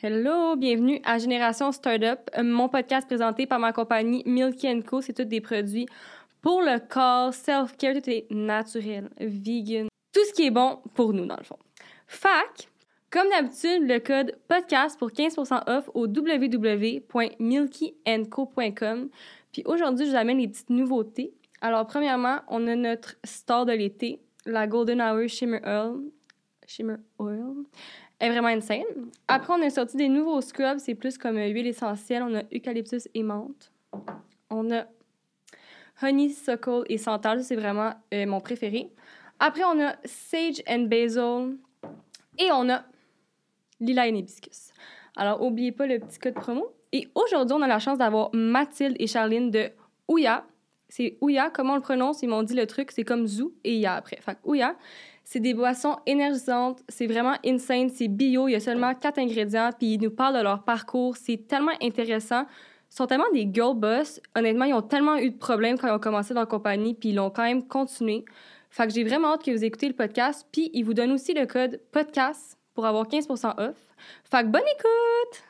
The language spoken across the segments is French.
Hello, bienvenue à Génération Startup, euh, mon podcast présenté par ma compagnie Milky Co. C'est tous des produits pour le corps, self-care, tout est naturel, vegan, tout ce qui est bon pour nous dans le fond. Fac, comme d'habitude, le code podcast pour 15% off au www.milkyandco.com. Puis aujourd'hui, je vous amène les petites nouveautés. Alors, premièrement, on a notre star de l'été, la Golden Hour Shimmer Oil. Shimmer Oil est vraiment insane. Après, on a sorti des nouveaux scrubs, c'est plus comme huile essentielle. On a eucalyptus et menthe. On a honeysuckle et santal, c'est vraiment euh, mon préféré. Après, on a sage and basil. Et on a lilas et hibiscus. Alors, n'oubliez pas le petit code promo. Et aujourd'hui, on a la chance d'avoir Mathilde et Charline de Ouya. C'est Ouya, comment on le prononce? Ils m'ont dit le truc, c'est comme Zou et Ya après. Fait Ouya, c'est des boissons énergisantes, c'est vraiment insane, c'est bio, il y a seulement quatre ingrédients, puis ils nous parlent de leur parcours, c'est tellement intéressant. Ils sont tellement des girl boss. Honnêtement, ils ont tellement eu de problèmes quand ils ont commencé dans la compagnie, puis ils l'ont quand même continué. Fait que j'ai vraiment hâte que vous écoutez le podcast, puis ils vous donnent aussi le code podcast pour avoir 15% off. Fait que bonne écoute!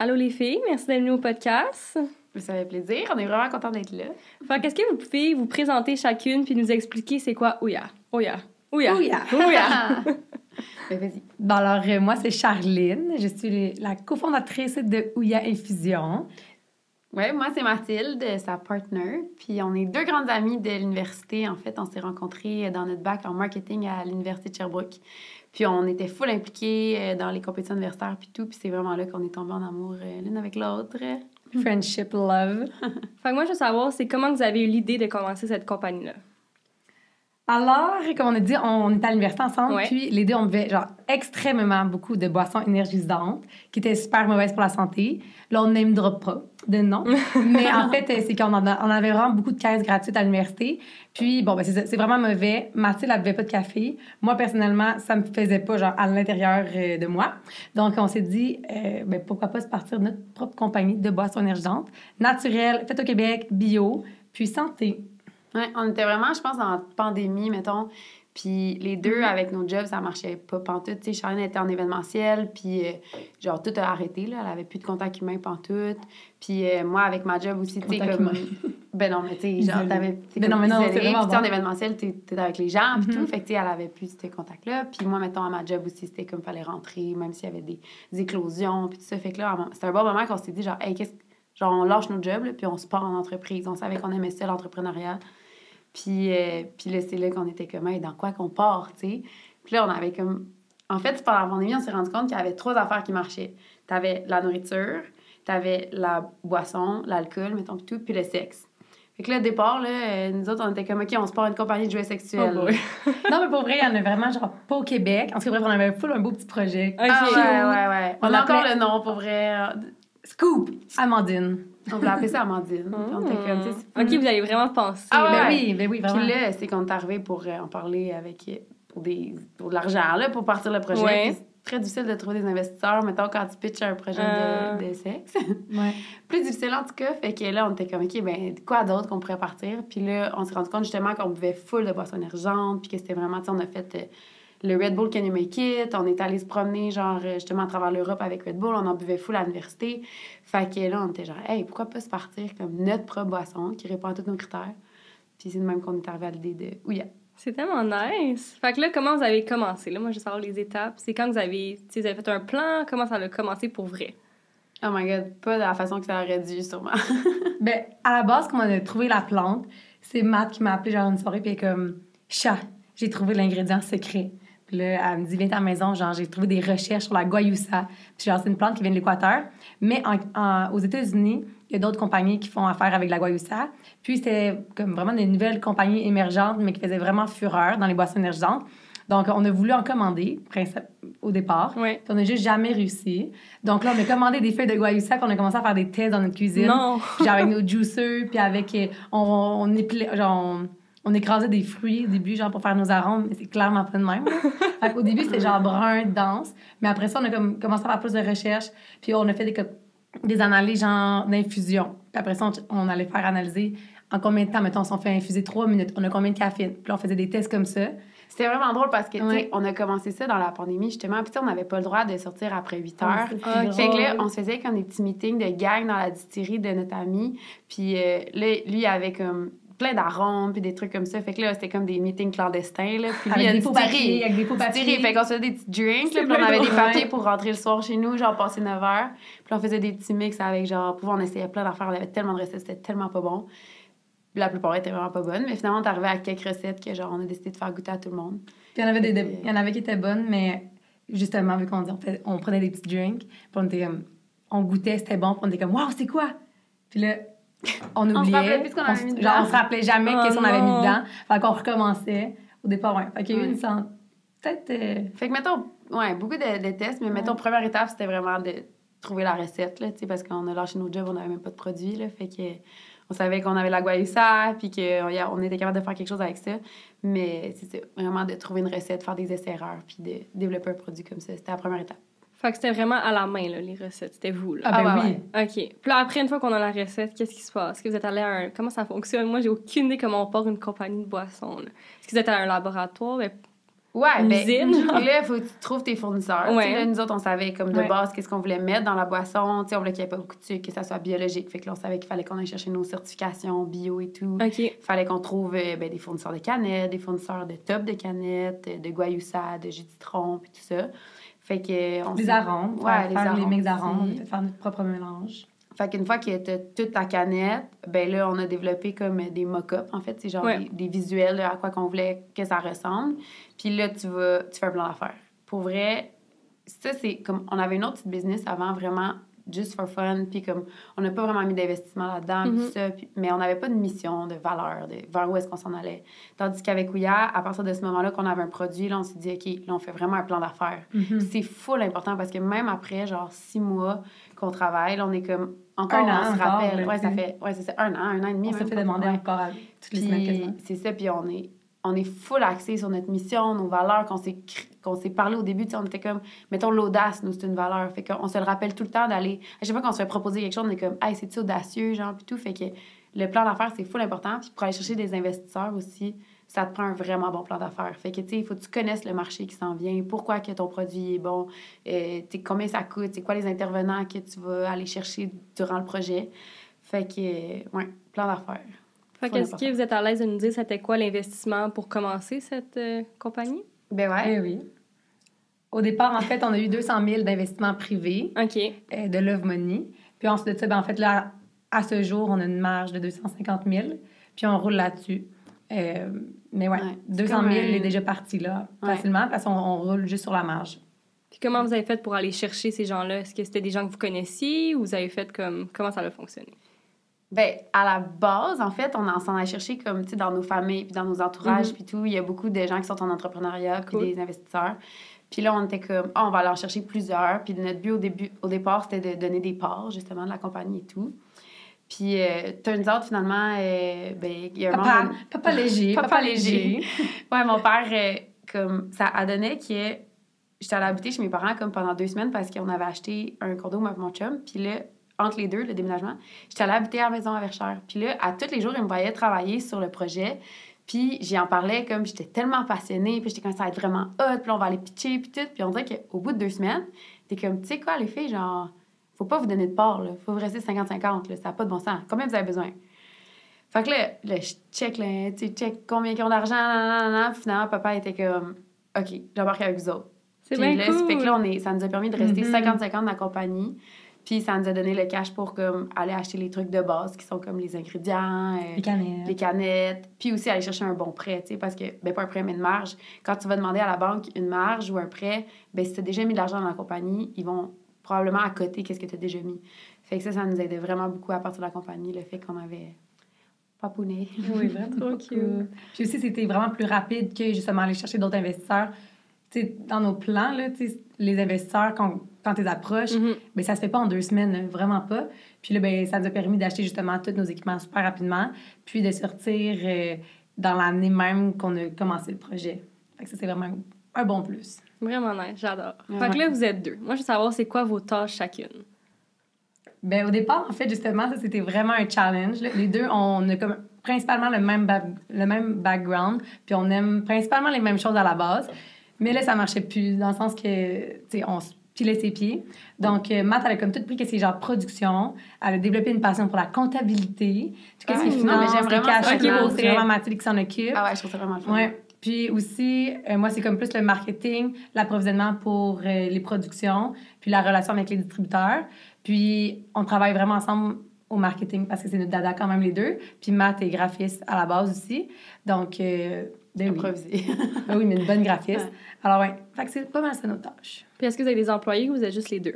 Allô les filles, merci d'être venues au podcast. Ça fait plaisir, on est vraiment content d'être là. Fait qu'est-ce que vous pouvez vous présenter chacune puis nous expliquer c'est quoi Ouya? Ouya. Ouya. Ouya. Ouya. ben, vas-y. Bon, alors, euh, moi, c'est Charline. Je suis la cofondatrice de Ouya Infusion. Ouais, moi, c'est Mathilde, sa partner. Puis on est deux grandes amies de l'université. En fait, on s'est rencontrées dans notre bac en marketing à l'université de Sherbrooke. Puis on était full impliqués euh, dans les compétitions universitaires puis tout. Puis c'est vraiment là qu'on est tombés en amour euh, l'une avec l'autre. Friendship, love. fait que moi, je veux savoir, c'est comment vous avez eu l'idée de commencer cette compagnie-là? Alors, comme on a dit, on est à l'université ensemble, puis les deux, on buvait genre extrêmement beaucoup de boissons énergisantes qui étaient super mauvaises pour la santé. Là, on name drop pas de nom, mais en fait, c'est qu'on on avait vraiment beaucoup de caisses gratuites à l'université. Puis, bon, ben, c'est vraiment mauvais. Mathilde, elle buvait pas de café. Moi, personnellement, ça me faisait pas, genre, à l'intérieur euh, de moi. Donc, on s'est dit, euh, ben, pourquoi pas se partir de notre propre compagnie de boissons énergisantes, naturelles, faites au Québec, bio, puis santé. Ouais, on était vraiment, je pense, en pandémie, mettons. Puis les deux, mm-hmm. avec nos jobs, ça marchait pas pantoute. Tu sais, Charlene était en événementiel, puis euh, genre, tout a arrêté, là. Elle avait plus de contact humain pantoute. Puis euh, moi, avec ma job aussi, tu sais, comme... ben non, mais tu sais, genre, t'avais... Ben non, mais non, en événementiel, t'es avec les gens, puis tout. Mm-hmm. Fait que, tu sais, elle avait plus ces contacts-là. Puis moi, mettons, à ma job aussi, c'était comme fallait rentrer, même s'il y avait des, éclosions, puis tout ça. Fait que là, c'était un bon moment qu'on s'est dit, genre, hey, qu'est-ce... Genre, on lâche nos jobs, là, puis on se part en entreprise. On savait qu'on aimait ça, l'entrepreneuriat. Puis, euh, puis là, c'est là qu'on était comme, hey, dans quoi qu'on part, tu sais? Puis là, on avait comme. En fait, pendant la pandémie, on s'est rendu compte qu'il y avait trois affaires qui marchaient. Tu avais la nourriture, tu avais la boisson, l'alcool, mettons, tout, puis le sexe. Fait que là, au départ, là, euh, nous autres, on était comme, OK, on se part une compagnie de jouets sexuels. Oh non, mais pour vrai, il y en a vraiment, genre, pas au Québec. En tout cas, bref, on avait full un beau petit projet. Ah, ouais, ouais, ouais. On, a encore le nom, pour vrai. Scoop! Amandine. On voulait appeler ça Amandine. on était comme, OK, vous avez vraiment pensé. Ah, ben oui, ben oui, vraiment. Puis là, c'est qu'on est arrivé pour euh, en parler avec, euh, pour, des, pour de l'argent, là, pour partir le projet. C'est très difficile de trouver des investisseurs, mettons, quand tu pitches un projet de, euh. de, sexe. Ouais. Plus difficile, en tout cas. Fait que là, on était comme, OK, ben quoi d'autre qu'on pourrait partir? Puis là, on s'est rendu compte justement qu'on buvait full de boissons énergentes, puis que c'était vraiment, tu sais, on a fait le Red Bull Can You Make It. On est allé se promener, genre, justement, à travers l'Europe avec Red Bull. On en buvait full à l'université. Fait que là, on était genre, hey, pourquoi pas se partir comme notre propre boisson qui répond à tous nos critères? Puis c'est de même qu'on est arrivé à l'idée de Ouya. C'est tellement nice. Fait que là, comment vous avez commencé? Là, moi, je veux savoir les étapes. C'est quand vous avez, vous avez fait un plan? Comment ça a commencé pour vrai? Oh my God, pas de la façon que ça aurait dû, sûrement. ben, à la base, quand on a trouvé la plante, c'est Matt qui m'a appelé genre une soirée, puis comme, chat, j'ai trouvé l'ingrédient secret. Puis là, elle me dit, viens à la maison, genre, j'ai trouvé des recherches sur la guayusa. Puis genre, c'est une plante qui vient de l'Équateur. Mais aux États-Unis, il y a d'autres compagnies qui font affaire avec la guayusa. Puis c'était comme vraiment des nouvelles compagnies émergentes, mais qui faisaient vraiment fureur dans les boissons énergisantes. Donc, on a voulu en commander au dépépart. Oui. Puis on n'a juste jamais réussi. Donc là, on a commandé des feuilles de guayusa, puis on a commencé à faire des tests dans notre cuisine. Non! genre avec nos juicers, puis avec... Euh, on, on, on, genre, on écrasait des fruits au début, genre pour faire nos arômes, mais c'est clairement pas de même. au début, c'était genre brun, dense. Mais après ça, on a comme, commencé à faire plus de recherches. Puis on a fait des, des analyses genre d'infusion. Puis après ça, on, allait faire analyser en combien de temps, mettons, si on fait infuser trois minutes, on a combien de caféine? Puis on faisait des tests comme ça. C'était vraiment drôle parce que, tu sais, on a commencé ça dans la pandémie, justement. Puis, tu sais, on n'avait pas le droit de sortir après 8 heures. Ouais, Ah, c'est Fait que là, on se faisait comme des petits meetings de gang dans la distillerie de notre ami. Puis euh, là, lui, il avait comme plein d'arômes puis des trucs comme ça. Fait que là, c'était comme des meetings clandestins, là. Puis lui, il Avec a des faux papiers, avec des faux Distillerie. papiers. Fait qu'on se faisait des petits drinks, là, puis on avait des papiers pour rentrer le soir chez nous, genre passer 9 heures. Puis on faisait des petits mix avec, genre, pour on essayait plein d'affaires. On avait tellement de recettes, c'était tellement pas bon. La plupart étaient vraiment pas bonnes. Mais finalement, on est arrivé à quelques recettes que, genre, on a décidé de faire goûter à tout le monde. Puis il y en avait des, des- il y en avait qui étaient bonnes, mais justement, vu qu'on dit, on, fait- on prenait des petits drinks, puis on était comme, on goûtait, c'était bon, puis on était comme, waouh, c'est quoi? Puis là, on oubliait. rappelait plus ce qu'on avait se- genre, dedans. on se rappelait jamais Oh qu'est-ce qu'on avait mis dedans. Fait qu'on recommençait. Au départ, ouais. Fait qu'il y a eu Ouais. une cent- Peut-être. euh, Fait que, mettons, ouais, beaucoup de, de tests, mais mettons, première étape, c'était vraiment de trouver la recette, là, tu sais, parce qu'on a lâché nos jobs, on n'avait même pas de produit, là, fait que on savait qu'on avait la guayusa, puis qu'on on était capable de faire quelque chose avec ça, mais c'est vraiment de trouver une recette, faire des essais-erreurs, puis de développer un produit comme ça, c'était la première étape. Fait que c'était vraiment à la main, là, les recettes. C'était vous, là. Ah, ben Ah, ouais, oui. ouais. OK. Puis là, après, une fois qu'on a la recette, qu'est-ce qui se passe? Est-ce que vous êtes allé à un... Comment ça fonctionne? Moi, j'ai aucune idée comment on part une compagnie de boissons. là. Est-ce que vous êtes allé à un laboratoire? Ben, Ouais, Une ben, usine, là, il faut que tu trouves tes fournisseurs. Ouais. Tu sais, là, nous autres, on savait comme de Ouais. base qu'est-ce qu'on voulait mettre dans la boisson. Tu sais, on voulait qu'il n'y ait pas beaucoup de sucre, que ça soit biologique. Fait que là, on savait qu'il fallait qu'on aille chercher nos certifications bio et tout. OK. Il fallait qu'on trouve euh, ben, des fournisseurs de canettes, des fournisseurs de top de canettes, de guayusa, de jus de citron, puis tout ça. Fait que... on Les arômes. Ouais, faire, les faire les arômes mix d'arômes. On aussi. a fait faire notre propre mélange. Fait qu'une fois que t'as toute ta canette, ben là, on a développé comme des mock-ups, en fait. C'est genre Ouais. des, des visuels là, à quoi qu'on voulait que ça ressemble. Puis là, tu vas... Tu fais un plan d'affaires. Pour vrai, ça, c'est comme... On avait une autre petite business avant, vraiment just for fun, puis comme on n'a pas vraiment mis d'investissement là-dedans, Mhm. ça, puis- mais on n'avait pas de mission, de valeur, de vers où est-ce qu'on s'en allait. Tandis qu'avec Ouya, à partir de ce moment-là qu'on avait un produit, là, on s'est dit, OK, là, on fait vraiment un plan d'affaires. Mhm. C'est full important parce que même après, genre, six mois qu'on travaille, là, on est comme encore, Un an on se rappelle. Ouais, ça fait, ouais, c'est un an, un an et demi. On fait demander Ouais. encore à toutes les semaines quasiment. c'est ça, puis on est, on est full axé sur notre mission, nos valeurs, qu'on s'est, qu'on s'est parlé au début, on était comme, mettons, l'audace, nous, c'est une valeur. Fait qu'on se le rappelle tout le temps d'aller, à chaque fois qu'on se fait proposer quelque chose, on est comme, hey, c'est-tu audacieux, genre, puis tout. Fait que le plan d'affaires, c'est full important. Puis pour aller chercher des investisseurs aussi, ça te prend un vraiment bon plan d'affaires. Fait que, tu sais, il faut que tu connaisses le marché qui s'en vient, pourquoi que ton produit est bon, euh, combien ça coûte, c'est quoi les intervenants que tu vas aller chercher durant le projet. Fait que, ouais, plan d'affaires. Qu'est-ce que vous êtes à l'aise de nous dire c'était quoi l'investissement pour commencer cette euh, compagnie? Ben ouais. Eh oui. Au départ, en fait, on a eu 200 000 d'investissement privé OK. euh, de Love Money. Puis ensuite de ça, ben, en fait, là, à ce jour, on a une marge de 250 000. Puis on roule là-dessus. Euh, mais ouais, Ouais, c'est 200 comme 000 un- est déjà parti là, Ouais. facilement, parce qu'on on roule juste sur la marge. Puis comment vous avez fait pour aller chercher ces gens-là? Est-ce que c'était des gens que vous connaissiez ou vous avez fait comme... Comment ça a fonctionné? Ben, à la base, en fait, on en s'en a cherché comme, tu sais, dans nos familles, puis dans nos entourages, Mhm. puis tout. Il y a beaucoup de gens qui sont en entrepreneuriat, puis Cool. des investisseurs. Puis là, on était comme, Ah, on va aller en chercher plusieurs. Puis notre but au début, au départ, c'était de donner des parts, justement, de la compagnie et tout. Puis, euh, turns out, finalement, euh, ben, il y a un Papa, papa léger, Papa papa, léger. Ouais, mon père, euh, comme, ça a donné que j'étais allée habiter chez mes parents comme pendant deux semaines parce qu'on avait acheté un condo, et mon chum. Puis là, entre les deux, le déménagement, j'étais allée habiter à la maison à Verchères. Puis là, à tous les jours, il me voyait travailler sur le projet. Puis j'y en parlais comme j'étais tellement passionnée. Puis j'étais comme ça va être vraiment hot. Puis on va aller pitcher, puis tout. Puis on dirait qu'au bout de deux semaines, t'es comme, tu sais quoi, les filles, genre, faut pas vous donner de part, là. Faut rester 50-50, là. Ça n'a pas de bon sens. Combien vous avez besoin? Fait que là, là je check, là, tu sais, check combien ils ont d'argent. Puis finalement, papa était comme, OK, j'embarque avec vous autres. C'est Puis bien là, cool. Fait que là, on est, ça nous a permis de rester Mhm. 50-50 dans la compagnie. Puis ça nous a donné le cash pour comme, aller acheter les trucs de base qui sont comme les ingrédients, euh, Les canettes. les canettes, puis aussi aller chercher un bon prêt, tu sais, parce que, ben pas un prêt, mais une marge. Quand tu vas demander à la banque une marge ou un prêt, ben si tu as déjà mis de l'argent dans la compagnie, ils vont probablement à côté qu'est-ce que tu as déjà mis. Fait que ça, ça nous aidait vraiment beaucoup à partir de la compagnie, le fait qu'on avait papouné. Oui, vraiment. Trop cool. Puis aussi, c'était vraiment plus rapide que justement aller chercher d'autres investisseurs. Tu sais, dans nos plans, là, tu sais, les investisseurs, quand, quand tu les approches, Mhm. ben, ça se fait pas en deux semaines, là, vraiment pas. Puis là, ben, ça nous a permis d'acheter justement tous nos équipements super rapidement, puis de sortir euh, dans l'année même qu'on a commencé le projet. Fait que ça, c'est vraiment un bon plus. Vraiment nice, j'adore. Ouais. Fait que là, vous êtes deux. Moi, je veux savoir c'est quoi vos tâches chacune? Ben, au départ, en fait, justement, ça, c'était vraiment un challenge. là. Les deux, on a comme principalement le même, le même background, puis on aime principalement les mêmes choses à la base. Mais là, ça marchait plus, dans le sens que, tu sais, on se pilait ses pieds. Donc, euh, Matt, elle a comme tout pris que c'est genre production. Elle a développé une passion pour la comptabilité. Tout ce qui est finance, les cash flow, c'est vraiment Mathilde qui s'en occupe. Ah ouais, je trouve ça vraiment fun. Ouais. Puis aussi, euh, moi, c'est comme plus le marketing, l'approvisionnement pour euh, les productions, puis la relation avec les distributeurs. Puis, on travaille vraiment ensemble au marketing parce que c'est notre dada quand même les deux. Puis Matt est graphiste à la base aussi. Donc, euh, ben oui. ben oui, mais une bonne graphiste. Alors, ouais, fait que c'est pas mal ça nos tâches. Puis est-ce que vous avez des employés ou vous êtes juste les deux?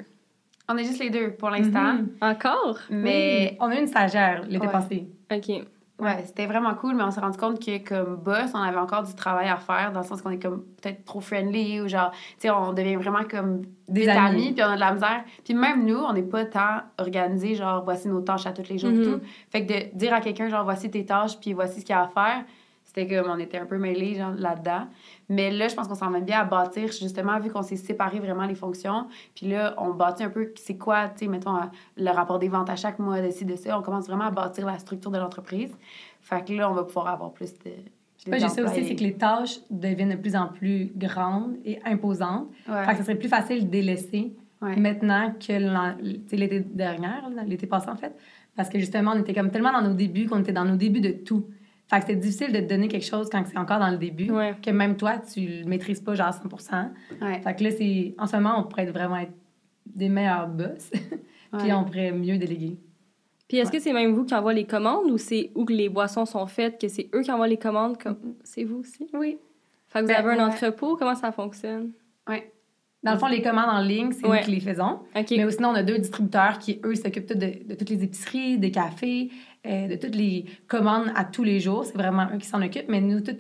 On est juste les deux pour l'instant. Mm-hmm. Encore? Mais. On a une stagiaire l'été passé. OK. Ouais, c'était vraiment cool, mais on s'est rendu compte que comme boss, on avait encore du travail à faire dans le sens qu'on est comme peut-être trop friendly ou genre, tu sais, on devient vraiment comme des amis, puis on a de la misère. Puis même nous, on n'est pas tant organisé, genre, voici nos tâches à tous les jours et mm-hmm. tout. Fait que de dire à quelqu'un, genre, voici tes tâches, puis voici ce qu'il y a à faire, c'était comme on était un peu mêlés là-dedans. Mais là, je pense qu'on s'en met bien à bâtir, justement, vu qu'on s'est séparé vraiment les fonctions. Puis là, on bâtit un peu c'est quoi, tu sais, mettons, le rapport des ventes à chaque mois, de ci, de ça. On commence vraiment à bâtir la structure de l'entreprise. Fait que là, on va pouvoir avoir plus de. Je sais aussi, c'est que les tâches deviennent de plus en plus grandes et imposantes. Fait que ça serait plus facile de délaisser maintenant que l'été dernier, l'été passé en fait. Parce que justement, on était comme tellement dans nos débuts qu'on était dans nos débuts de tout. Fait que c'est difficile de te donner quelque chose quand c'est encore dans le début, que même toi, tu le maîtrises pas genre à 100 Fait que là, c'est... En ce moment, on pourrait vraiment être des meilleurs boss, puis on pourrait mieux déléguer. Puis est-ce que c'est même vous qui envoie les commandes ou c'est où que les boissons sont faites, que c'est eux qui envoient les commandes? Comme... C'est vous aussi? Oui. Fait que vous ben, avez un entrepôt, comment ça fonctionne? Oui. Dans le fond, les commandes en ligne, c'est nous qui les faisons. Mais sinon, on a deux distributeurs qui, eux, s'occupent de, de, toutes les épiceries, des cafés, euh, de toutes les commandes à tous les jours. C'est vraiment eux qui s'en occupent. Mais nous, tout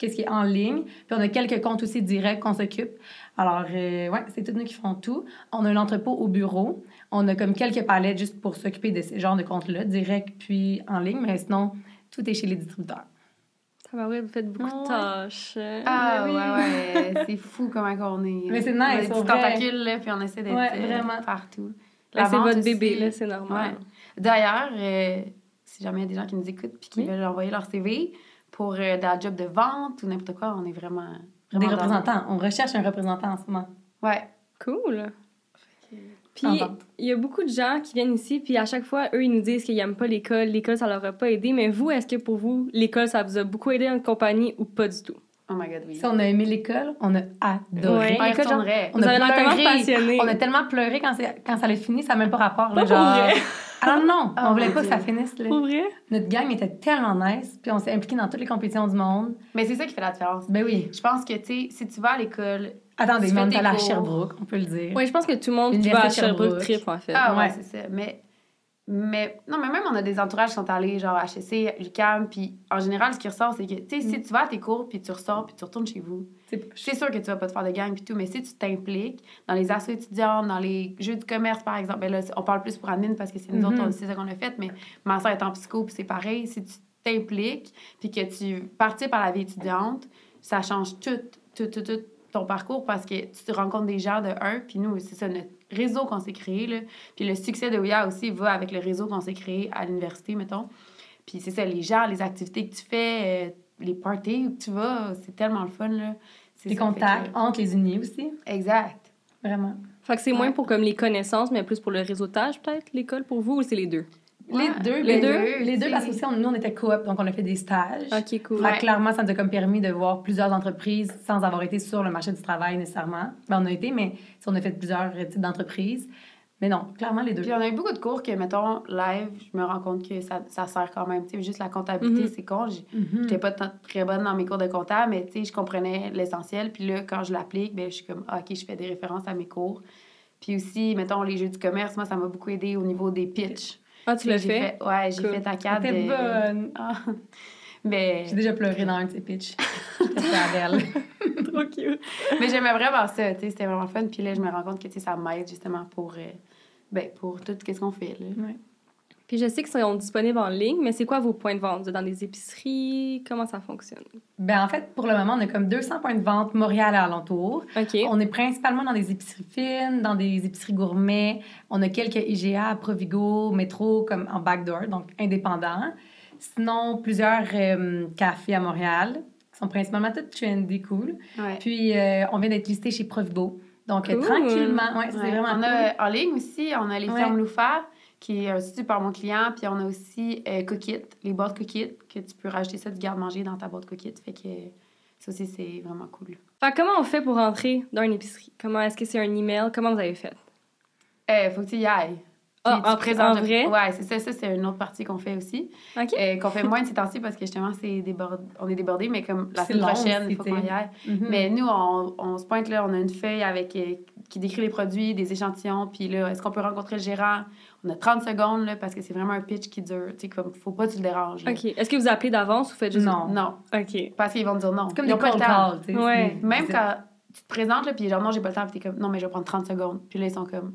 ce qui est en ligne. Puis on a quelques comptes aussi directs qu'on s'occupe. Alors, euh, ouais, c'est tous nous qui font tout. On a un entrepôt au bureau. On a comme quelques palettes juste pour s'occuper de ce genre de comptes-là, direct puis en ligne. Mais sinon, tout est chez les distributeurs. Ça va, ouais, vous faites beaucoup de tâches. Ah, ouais, ouais. c'est fou comment on est. Mais c'est nice. On a des tentacules, là, puis on essaie d'être euh, partout. c'est votre bébé, là, c'est normal. D'ailleurs, si jamais il y a des gens qui nous écoutent puis qui veulent envoyer leur CV pour euh, dans job de vente ou n'importe quoi, on est vraiment. des représentants. On recherche un représentant en ce moment. Ouais. Cool. Puis, il y a beaucoup de gens qui viennent ici, puis à chaque fois, eux, ils nous disent qu'ils n'aiment pas l'école. L'école, ça leur a pas aidé. Mais vous, est-ce que pour vous, l'école, ça vous a beaucoup aidé en compagnie ou pas du tout? Oh my God, oui. Si on a aimé l'école, on a adoré. Ouais, on, on a tellement passionné. On a tellement pleuré quand, quand ça a fini, ça n'a même pas rapport. Là, genre... Ah non, on oh voulait pas que ça finisse. Là. Pour vrai? Notre gang était tellement nice, puis on s'est impliqué dans toutes les compétitions du monde. Mais c'est ça qui fait la différence. Ben oui. Je pense que, tu sais, si tu vas à l'école. Attendez, allé à Sherbrooke, on peut le dire. Oui, je pense que tout le monde qui va à Sherbrooke trip, en fait. Ah ouais, c'est ça. Mais mais non, mais même on a des entourages qui sont allés genre HEC, UCAM, puis en général, ce qui ressort, c'est que, tu sais, si mm. tu vas à tes cours, puis tu ressors, puis tu retournes chez vous, c'est sûr que tu vas pas te faire de gang, puis tout, mais si tu t'impliques dans les assos étudiants, dans les jeux de commerce, par exemple, ben là, on parle plus pour admin parce que c'est nous autres, mm-hmm. c'est ça qu'on a fait, mais ma soeur est en psycho, puis c'est pareil, si tu t'impliques, puis que tu participes à la vie étudiante, ça change tout, tout, tout, tout ton parcours parce que tu te rencontres des gens de un, puis nous, c'est ça, notre réseau qu'on s'est créé. Là. Puis le succès de Ouya aussi va avec le réseau qu'on s'est créé à l'université, mettons. Puis c'est ça, les gens, les activités que tu fais, euh, les parties où tu vas, c'est tellement le fun. Là. Les contacts entre les unis aussi. Exact. Vraiment. Fait que c'est moins pour comme les connaissances, mais plus pour le réseautage, peut-être, l'école, pour vous, ou c'est les deux? Les deux, les, deux, les deux, parce que aussi, nous, on était coop, donc on a fait des stages. OK, cool. clairement, ça nous a comme permis de voir plusieurs entreprises sans avoir été sur le marché du travail nécessairement. Ben, on a été, mais on a fait plusieurs types d'entreprises. Mais non, clairement, les deux. Puis on a eu beaucoup de cours que, mettons, live, je me rends compte que ça, ça sert quand même. Tu sais, juste la comptabilité, mm-hmm. c'est con. Mm-hmm. J'étais pas très bonne dans mes cours de compta, mais tu sais, je comprenais l'essentiel. Puis là, quand je l'applique, ben, je suis comme, ah, OK, je fais des références à mes cours. Puis aussi, mettons, les jeux du commerce, moi, ça m'a beaucoup aidé au niveau des pitchs. Ah, tu l'as fait? Ouais, j'ai fait ta carte. T'es bonne. Ah. Mais... J'ai déjà pleuré dans un de ses pitchs. C'était belle. Trop cute. Mais j'aimais vraiment ça, tu sais, c'était vraiment fun. Puis là, je me rends compte que, ça m'aide justement pour, euh, ben, pour tout ce qu'on fait, là. Ouais. Puis je sais qu'ils sont disponibles en ligne, mais c'est quoi vos points de vente? Dans des épiceries? Comment ça fonctionne? Ben en fait, pour le moment, on a comme 200 points de vente Montréal et alentour. OK. On est principalement dans des épiceries fines, dans des épiceries gourmets. On a quelques IGA, Provigo, Métro, comme en backdoor, donc indépendants. Sinon, plusieurs euh, cafés à Montréal, qui sont principalement tous trendy, cool. Puis, euh, on vient d'être listé chez Provibo. Donc, euh, tranquillement, ouais, c'est vraiment on A, en ligne aussi, on a les fermes Loufa, qui est aussi par mon client. Puis, on a aussi Cookit, les boîtes Cookit, que tu peux rajouter ça du garde-manger dans ta boîte Cookit. Fait que ça aussi, c'est vraiment cool. Fait comment on fait pour rentrer dans une épicerie? Comment est-ce que c'est un email? Comment vous avez fait? Il faut que tu y ailles. Ah, en, présent, vrai? Ouais, c'est ça. Ça, c'est une autre partie qu'on fait aussi. OK. Euh, qu'on fait moins de ces temps-ci parce que justement, c'est débord... on est débordé, mais comme la semaine prochaine, il faut qu'on y aille. Mm-hmm. Mais nous, on, on, se pointe là, on a une feuille avec, euh, qui décrit les produits, des échantillons, puis là, est-ce qu'on peut rencontrer le gérant? On a 30 secondes là, parce que c'est vraiment un pitch qui dure. Tu sais, comme, faut pas que tu le déranges. OK. Est-ce que vous appelez d'avance ou faites juste. Non. Non. OK. Parce qu'ils vont te dire non. Comme Ils des Ouais. Même quand tu te présentes, là, puis genre, non, j'ai pas le temps, puis t'es comme, non, mais je vais prendre 30 secondes. Puis là, ils sont comme,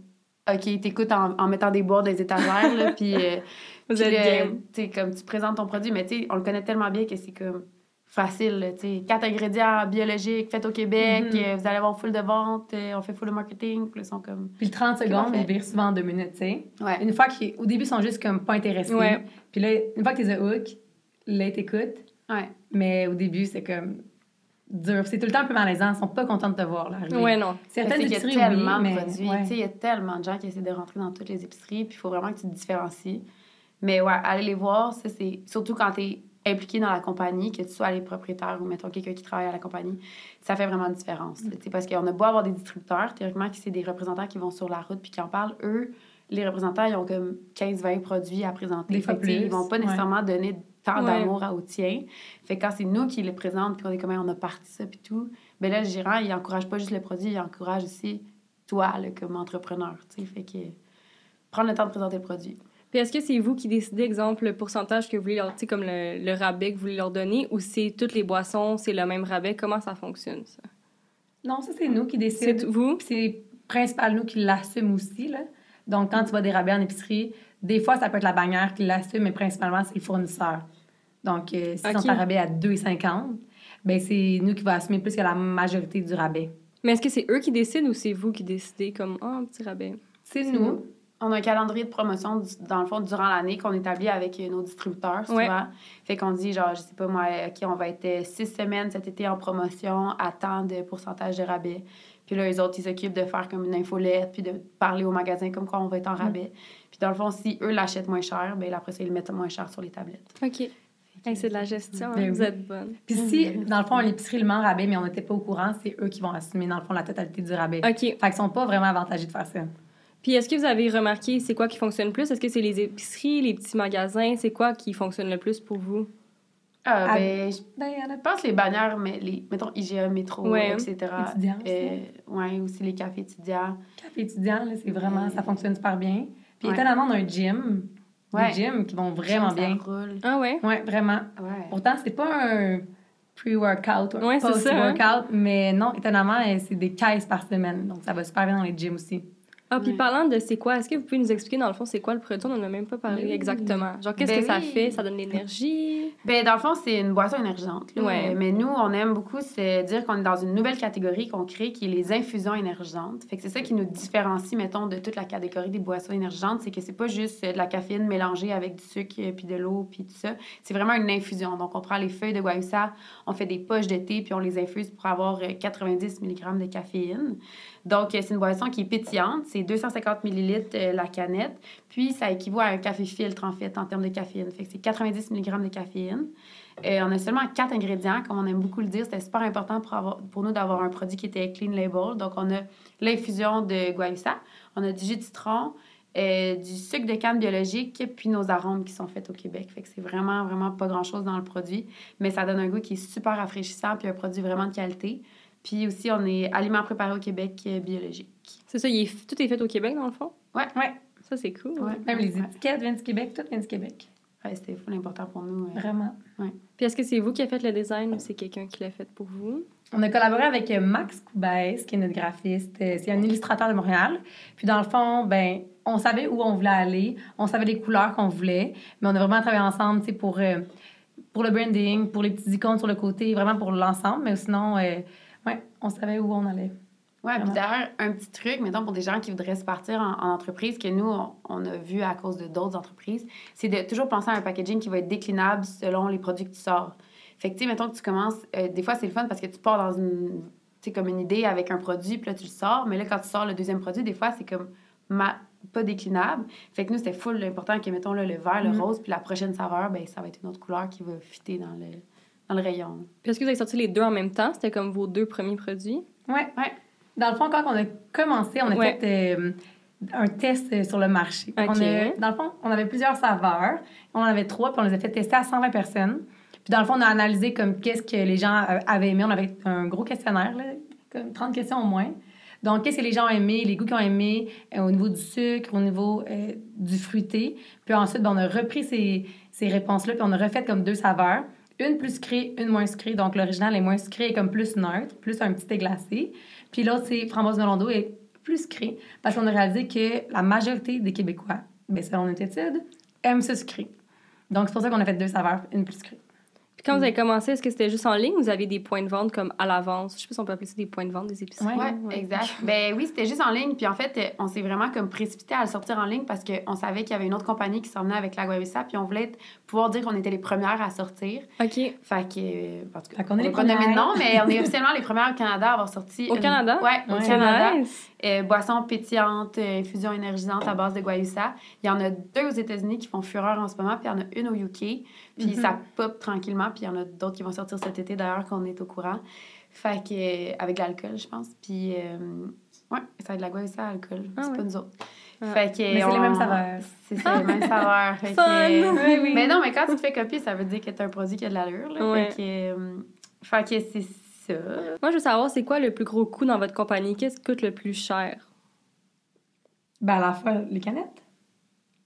OK, t'écoutes en, en mettant des boîtes des étagères, là, puis... Euh, Vous êtes Tu comme tu présentes ton produit, mais tu on le connaît tellement bien que c'est comme facile, tu sais. Quatre ingrédients biologiques faits au Québec, mm-hmm. euh, vous allez avoir full de vente, euh, on fait full de marketing, puis ils sont comme... Puis le 30 secondes, ils virent souvent en deux minutes, tu sais. Ouais. Une fois qu'au début, ils sont juste comme pas intéressés. Ouais. Puis là, une fois que t'es hook, là, ils t'écoutent. Ouais. Mais au début, c'est comme dur. C'est tout le temps un peu malaisant. Ils sont pas contents de te voir là. Ouais, non. Certaines épiceries, il y a tellement de produits. Il y a tellement de gens qui essaient de rentrer dans toutes les épiceries, puis il faut vraiment que tu te différencies. Mais ouais, aller les voir, ça, c'est surtout quand tu es impliqué dans la compagnie, que tu sois les propriétaires ou, mettons, quelqu'un qui travaille à la compagnie, ça fait vraiment une différence. Mm. Parce qu'on a beau avoir des distributeurs, théoriquement, qui c'est des représentants qui vont sur la route puis qui en parlent, eux, les représentants, ils ont comme 15-20 produits à présenter. Des fois plus. Ils vont pas nécessairement donner tant d'amour au tien. Fait que quand c'est nous qui les présentent, puis on est comme, on a parti ça, puis tout, ben là, le gérant, il encourage pas juste le produit, il encourage aussi toi, là, comme entrepreneur, tu sais. Fait que prendre le temps de présenter le produit. Puis est-ce que c'est vous qui décidez, exemple, le pourcentage que vous voulez leur, tu sais, comme le, le, rabais que vous voulez leur donner, ou c'est toutes les boissons, c'est le même rabais? Comment ça fonctionne, ça? Non, ça, c'est nous qui décidons. C'est vous? c'est principalement nous qui l'assument aussi, là. Donc, quand tu vas des rabais en épicerie, des fois, ça peut être la bannière qui l'assume, mais principalement, c'est le fournisseur. Donc, euh, si on rabais à 2,50, ben c'est nous qui va assumer plus que la majorité du rabais. Mais est-ce que c'est eux qui décident ou c'est vous qui décidez comme oh, un petit rabais? C'est nous. On a un calendrier de promotion, dans le fond, durant l'année qu'on établit avec nos distributeurs, souvent. Fait qu'on dit, genre, je sais pas moi, OK, on va être euh, six semaines cet été en promotion à tant de pourcentage de rabais. Puis là, les autres, ils s'occupent de faire comme une infolette, puis de parler au magasin comme quoi on va être en mm. rabais. Puis dans le fond, si eux l'achètent moins cher, bien après ça, ils le mettent moins cher sur les tablettes. OK c'est de la gestion, hein, ben vous êtes bonne. Puis si, dans le fond, l'épicerie le ment rabais, mais on n'était pas au courant, c'est eux qui vont assumer, dans le fond, la totalité du rabais. OK. Fait qu'ils sont pas vraiment avantagés de faire ça. Puis est-ce que vous avez remarqué, c'est quoi qui fonctionne plus? Est-ce que c'est les épiceries, les petits magasins? C'est quoi qui fonctionne le plus pour vous? Ah, ah ben, je ben, pense les bannières, mais les, mettons, IGA, métro, etc. Étudiants. Euh, ouais, aussi les cafés étudiants. Cafés étudiants, là, c'est vraiment, ça fonctionne super bien. Puis étonnamment, on a un gym ouais. gym qui vont vraiment bien. Ah ouais? Ouais, vraiment. Ouais. Pourtant, c'est pas un pre-workout ou un post-workout, hein? mais non, étonnamment, c'est des caisses par semaine. Donc, ça va super bien dans les gyms aussi. Ah, puis parlant de c'est quoi, est-ce que vous pouvez nous expliquer dans le fond c'est quoi le produit? On n'en a même pas parlé exactement. Genre, qu'est-ce ben que ça fait? Ça donne l'énergie? Ben, dans le fond, c'est une boisson énergisante. Ouais. Mais nous, on aime beaucoup, c'est dire qu'on est dans une nouvelle catégorie qu'on crée qui est les infusions énergisantes. Fait que c'est ça qui nous différencie, mettons, de toute la catégorie des boissons énergisantes. C'est que c'est pas juste de la caféine mélangée avec du sucre, puis de l'eau, puis tout ça. C'est vraiment une infusion. Donc, on prend les feuilles de guayusa, on fait des poches de thé, puis on les infuse pour avoir 90 euh, mg de caféine. Donc, c'est une boisson qui est pétillante. C'est 250 ml euh, la canette. Puis, ça équivaut à un café filtre, en fait, en termes de caféine. C'est 90 mg de caféine. Euh, on a seulement quatre ingrédients, comme on aime beaucoup le dire. C'était super important pour, pour nous d'avoir un produit qui était clean label. Donc, on a l'infusion de guayusa, on a du jus de citron, euh, du sucre de canne biologique, puis nos arômes qui sont faits au Québec. Que c'est vraiment, vraiment pas grand-chose dans le produit, mais ça donne un goût qui est super rafraîchissant, puis un produit vraiment de qualité. Puis aussi, on est aliments préparés au Québec euh, biologique. C'est ça, il est, tout est fait au Québec, dans le fond? Oui. Ouais. Ça, c'est cool. Ouais. Même les étiquettes viennent du Québec, tout vient du Québec. Ouais, c'était fou important pour nous. Vraiment. Ouais. Puis est-ce que c'est vous qui avez fait le design ou c'est quelqu'un qui l'a fait pour vous? On a collaboré avec euh, Max Koubès, qui est notre graphiste. Euh, c'est un illustrateur de Montréal. Puis dans le fond, ben, on savait où on voulait aller, on savait les couleurs qu'on voulait, mais on a vraiment travaillé ensemble pour, pour le branding, pour les petits icônes sur le côté, vraiment pour l'ensemble. Mais sinon, ouais, on savait où on allait. Ouais, puis d'ailleurs, un petit truc, mettons, pour des gens qui voudraient se partir en, entreprise, que nous, on, a vu à cause de d'autres entreprises, c'est de toujours penser à un packaging qui va être déclinable selon les produits que tu sors. Fait que, tu sais, mettons que tu commences, euh, des fois, c'est le fun parce que tu pars dans une, tu comme une idée avec un produit, puis là, tu le sors, mais là, quand tu sors le deuxième produit, des fois, c'est comme pas déclinable. Fait que nous, c'était full important que, mettons, là, le vert, le mm-hmm. rose, puis la prochaine saveur, ben ça va être une autre couleur qui va fitter dans le, dans le rayon. Puis est-ce que vous avez sorti les deux en même temps? C'était comme vos deux premiers produits? Ouais. ouais. Dans le fond, quand on a commencé, on a fait euh, un test sur le marché. On dans le fond, on avait plusieurs saveurs. On en avait trois, puis on les a fait tester à 120 personnes. Puis dans le fond, on a analysé comme qu'est-ce que les gens euh, avaient aimé. On avait un gros questionnaire, là, comme 30 questions au moins. Donc, qu'est-ce que les gens ont aimé, les goûts qu'ils ont aimé euh, au niveau du sucre, au niveau du fruité. Puis ensuite, ben, on a repris ces, ces réponses-là, puis on a refait comme deux saveurs. Une plus sucrée, une moins sucrée. Donc, l'original est moins sucré et comme plus neutre, plus un petit thé glacé. Puis l'autre, c'est framboise melon et plus sucré. Parce qu'on a réalisé que la majorité des Québécois, bien, selon notre étude, aiment ce sucré. Donc, c'est pour ça qu'on a fait deux saveurs, une plus sucrée quand vous avez commencé, est-ce que c'était juste en ligne? Ou vous aviez des points de vente comme à l'avance? Je sais pas si on peut appeler ça des points de vente des épiceries. Oui, ouais. exact. ben oui, c'était juste en ligne. Puis en fait, on s'est vraiment comme précipité à le sortir en ligne parce qu'on savait qu'il y avait une autre compagnie qui s'en venait avec la Guavissa. Puis on voulait pouvoir dire qu'on était les premières à sortir. OK. Fait que. Parce que on est les premières. Non, mais on est officiellement les premières au Canada à avoir sorti. Au Canada? Oui, au Canada. Euh, boisson pétillante, euh, infusion énergisante à base de guayusa. Il y en a deux aux États-Unis qui font fureur en ce moment, puis il y en a une au UK. Puis mm-hmm. ça pop tranquillement, puis il y en a d'autres qui vont sortir cet été d'ailleurs, qu'on est au courant. Fait que, euh, avec l'alcool, je pense. Puis, ouais, ça va être de la guayusa à l'alcool. Ah c'est pas nous autres. Ah. Fait que, mais c'est les mêmes saveurs. C'est les mêmes saveurs. Fait que, oui, oui. Mais non, mais quand tu te fais copier, ça veut dire que tu un produit qui a de l'allure. Fait que, fait que c'est moi, je veux savoir, c'est quoi le plus gros coût dans votre compagnie? Qu'est-ce qui coûte le plus cher? Ben, à la fois, les canettes.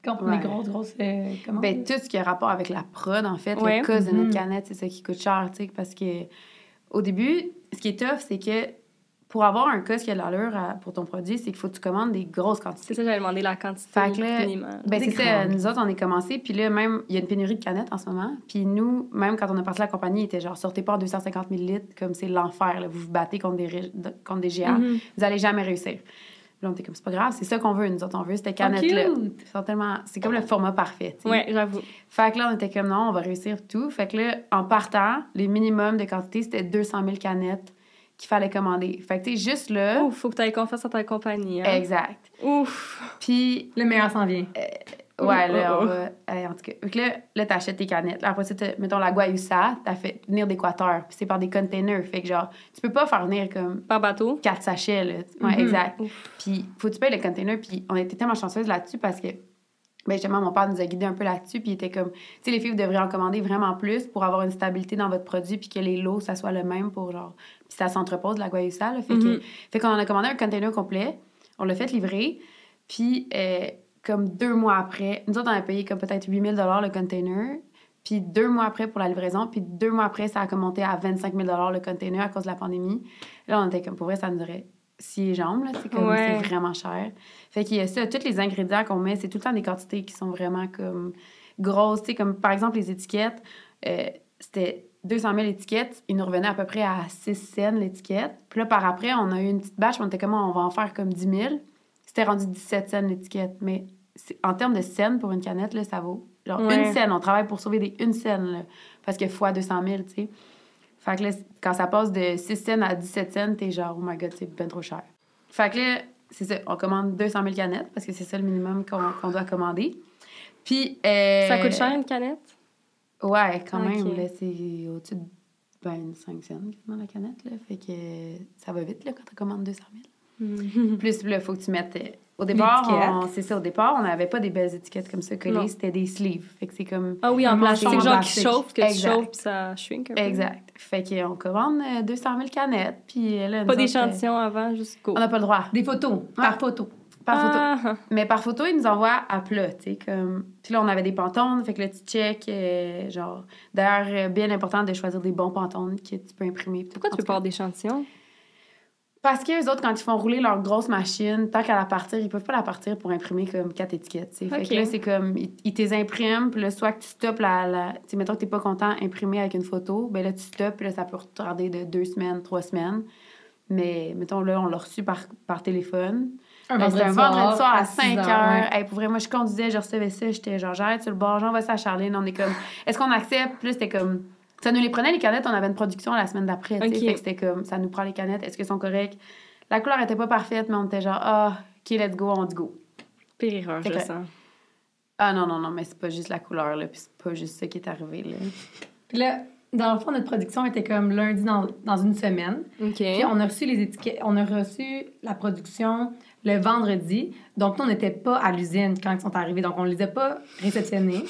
Les grosses, grosses euh, Ben, tout ce qui a rapport avec la prod, en fait, le cost de notre mm-hmm. canette, c'est ça qui coûte cher, tu sais, parce que au début, ce qui est tough, c'est que pour avoir un cas qui a de l'allure pour ton produit, c'est qu'il faut que tu commandes des grosses quantités. C'est ça, j'avais demandé la quantité minimale. Ben c'est ça, nous autres, on est commencé, puis là, même, il y a une pénurie de canettes en ce moment. Puis nous, même quand on a parti la compagnie, il était genre, sortez pas en 250 ml, comme c'est l'enfer, vous vous battez contre des, contre des géants, mm-hmm. vous allez jamais réussir. Là, on était comme, c'est pas grave, c'est ça qu'on veut, nous autres, on veut cette canette-là. C'est comme le format parfait. Oui, j'avoue. Fait que là, on était comme, non, on va réussir tout. Fait que là, en partant, les minimums de quantité, c'était 200 000 canettes qu'il fallait commander. Fait que, tu sais, juste là. Ouf, faut que tu aies confiance en ta compagnie. Hein? Exact. Ouf. Puis. Le meilleur s'en vient. Euh, ouais, là, on va. en tout cas. Donc là, là t'achètes tes canettes. Là, après ça, mettons la Guayusa, t'as fait venir d'Équateur. Puis c'est par des containers. Fait que, genre, tu peux pas faire venir comme. Par bateau. Quatre sachets, là. Ouais, mm-hmm. exact. Puis, faut que tu payes le container. Puis, on était tellement chanceuse là-dessus parce que ben justement, mon père nous a guidé un peu là-dessus, puis il était comme, tu sais, les filles, vous devriez en commander vraiment plus pour avoir une stabilité dans votre produit, puis que les lots, ça soit le même pour genre. Ça s'entrepose, la guayusa, là. Fait mm-hmm. qu'on en a commandé un container complet, on l'a fait livrer, puis euh, comme deux mois après, nous autres, on a payé comme peut-être 8000 le container, puis deux mois après pour la livraison, puis deux mois après, ça a monté à 25 000 le container à cause de la pandémie. Là, on était comme, pour vrai, ça nous aurait six jambes, là, c'est comme, c'est vraiment cher. Fait qu'il y a ça, tous les ingrédients qu'on met, c'est tout le temps des quantités qui sont vraiment comme grosses, tu sais, comme par exemple les étiquettes, euh, c'était 200 000 étiquettes, il nous revenait à peu près à 6 cents l'étiquette. Puis là, par après, on a eu une petite bâche, on était comment, on va en faire comme 10 000. C'était rendu 17 cents l'étiquette, mais en termes de scène pour une canette, là, ça vaut genre une scène. On travaille pour sauver des une scène, là, parce que fois 200 000, tu sais. Fait que là, quand ça passe de 6 cents à 17 cents, t'es genre, oh my god, c'est bien trop cher. Fait que là, c'est ça, on commande 200 000 canettes parce que c'est ça le minimum qu'on doit commander. Puis. Euh, ça coûte cher une canette? Ouais, quand même. Là, c'est au-dessus de 25 cents dans la canette. Là, fait que ça va vite là, quand tu commandes 200 000. Plus, il faut que tu mettes euh, au départ, c'est ça, au départ, on n'avait pas des belles étiquettes comme ça collées, c'était des sleeves. Fait que c'est comme. Ah oui, en plastique. C'est genre qui chauffe, que tu chauffes, ça shrink un peu. Exact. Fait qu'on commande 200 euh, 000 canettes, puis là. Pas d'échantillon avant, juste go. On n'a pas le droit. Des photos, par photo. Par photo. Ah. Mais par photo, ils nous envoient à plat, tu sais, comme... Puis là, on avait des pantones, fait que là, tu check, euh, genre... D'ailleurs, euh, bien important de choisir des bons pantones que tu peux imprimer. Pourquoi tu peux pas avoir d'échantillons? Parce que les autres, quand ils font rouler leur grosse machine, tant qu'à la partir, ils peuvent pas la partir pour imprimer comme quatre étiquettes. Fait que là, c'est comme, ils, te les impriment, puis là, soit que tu stoppes la. la tu sais, mettons que t'es pas content imprimer avec une photo, ben là, tu stoppes, puis là, ça peut retarder de deux semaines, trois semaines. Mais, mettons, là, on l'a reçu par, par téléphone. Un Ben, C'était un vendredi soir à 6 5 heures, heures. ouais. Hey, pour vrai, moi, je conduisais, je recevais ça. J'étais genre, j'arrête sur le bord, j'envoie ça à Charline. On est comme, est-ce qu'on accepte? Puis c'était comme, ça nous les prenait, les canettes. On avait une production la semaine d'après. Fait que c'était comme, ça nous prend les canettes. Est-ce qu'elles sont correctes? La couleur était pas parfaite, mais on était genre, ah, OK, let's go, on dit go. Pire erreur, je sens. Ah non, non, non, mais c'est pas juste la couleur, là. Puis c'est pas juste ça qui est arrivé, là. Puis là, dans le fond, notre production était comme lundi dans, dans une semaine. OK. Puis on a reçu les étiquettes, on a reçu la production le vendredi. Donc, nous, on n'était pas à l'usine quand ils sont arrivés. Donc, on les a pas réceptionnés.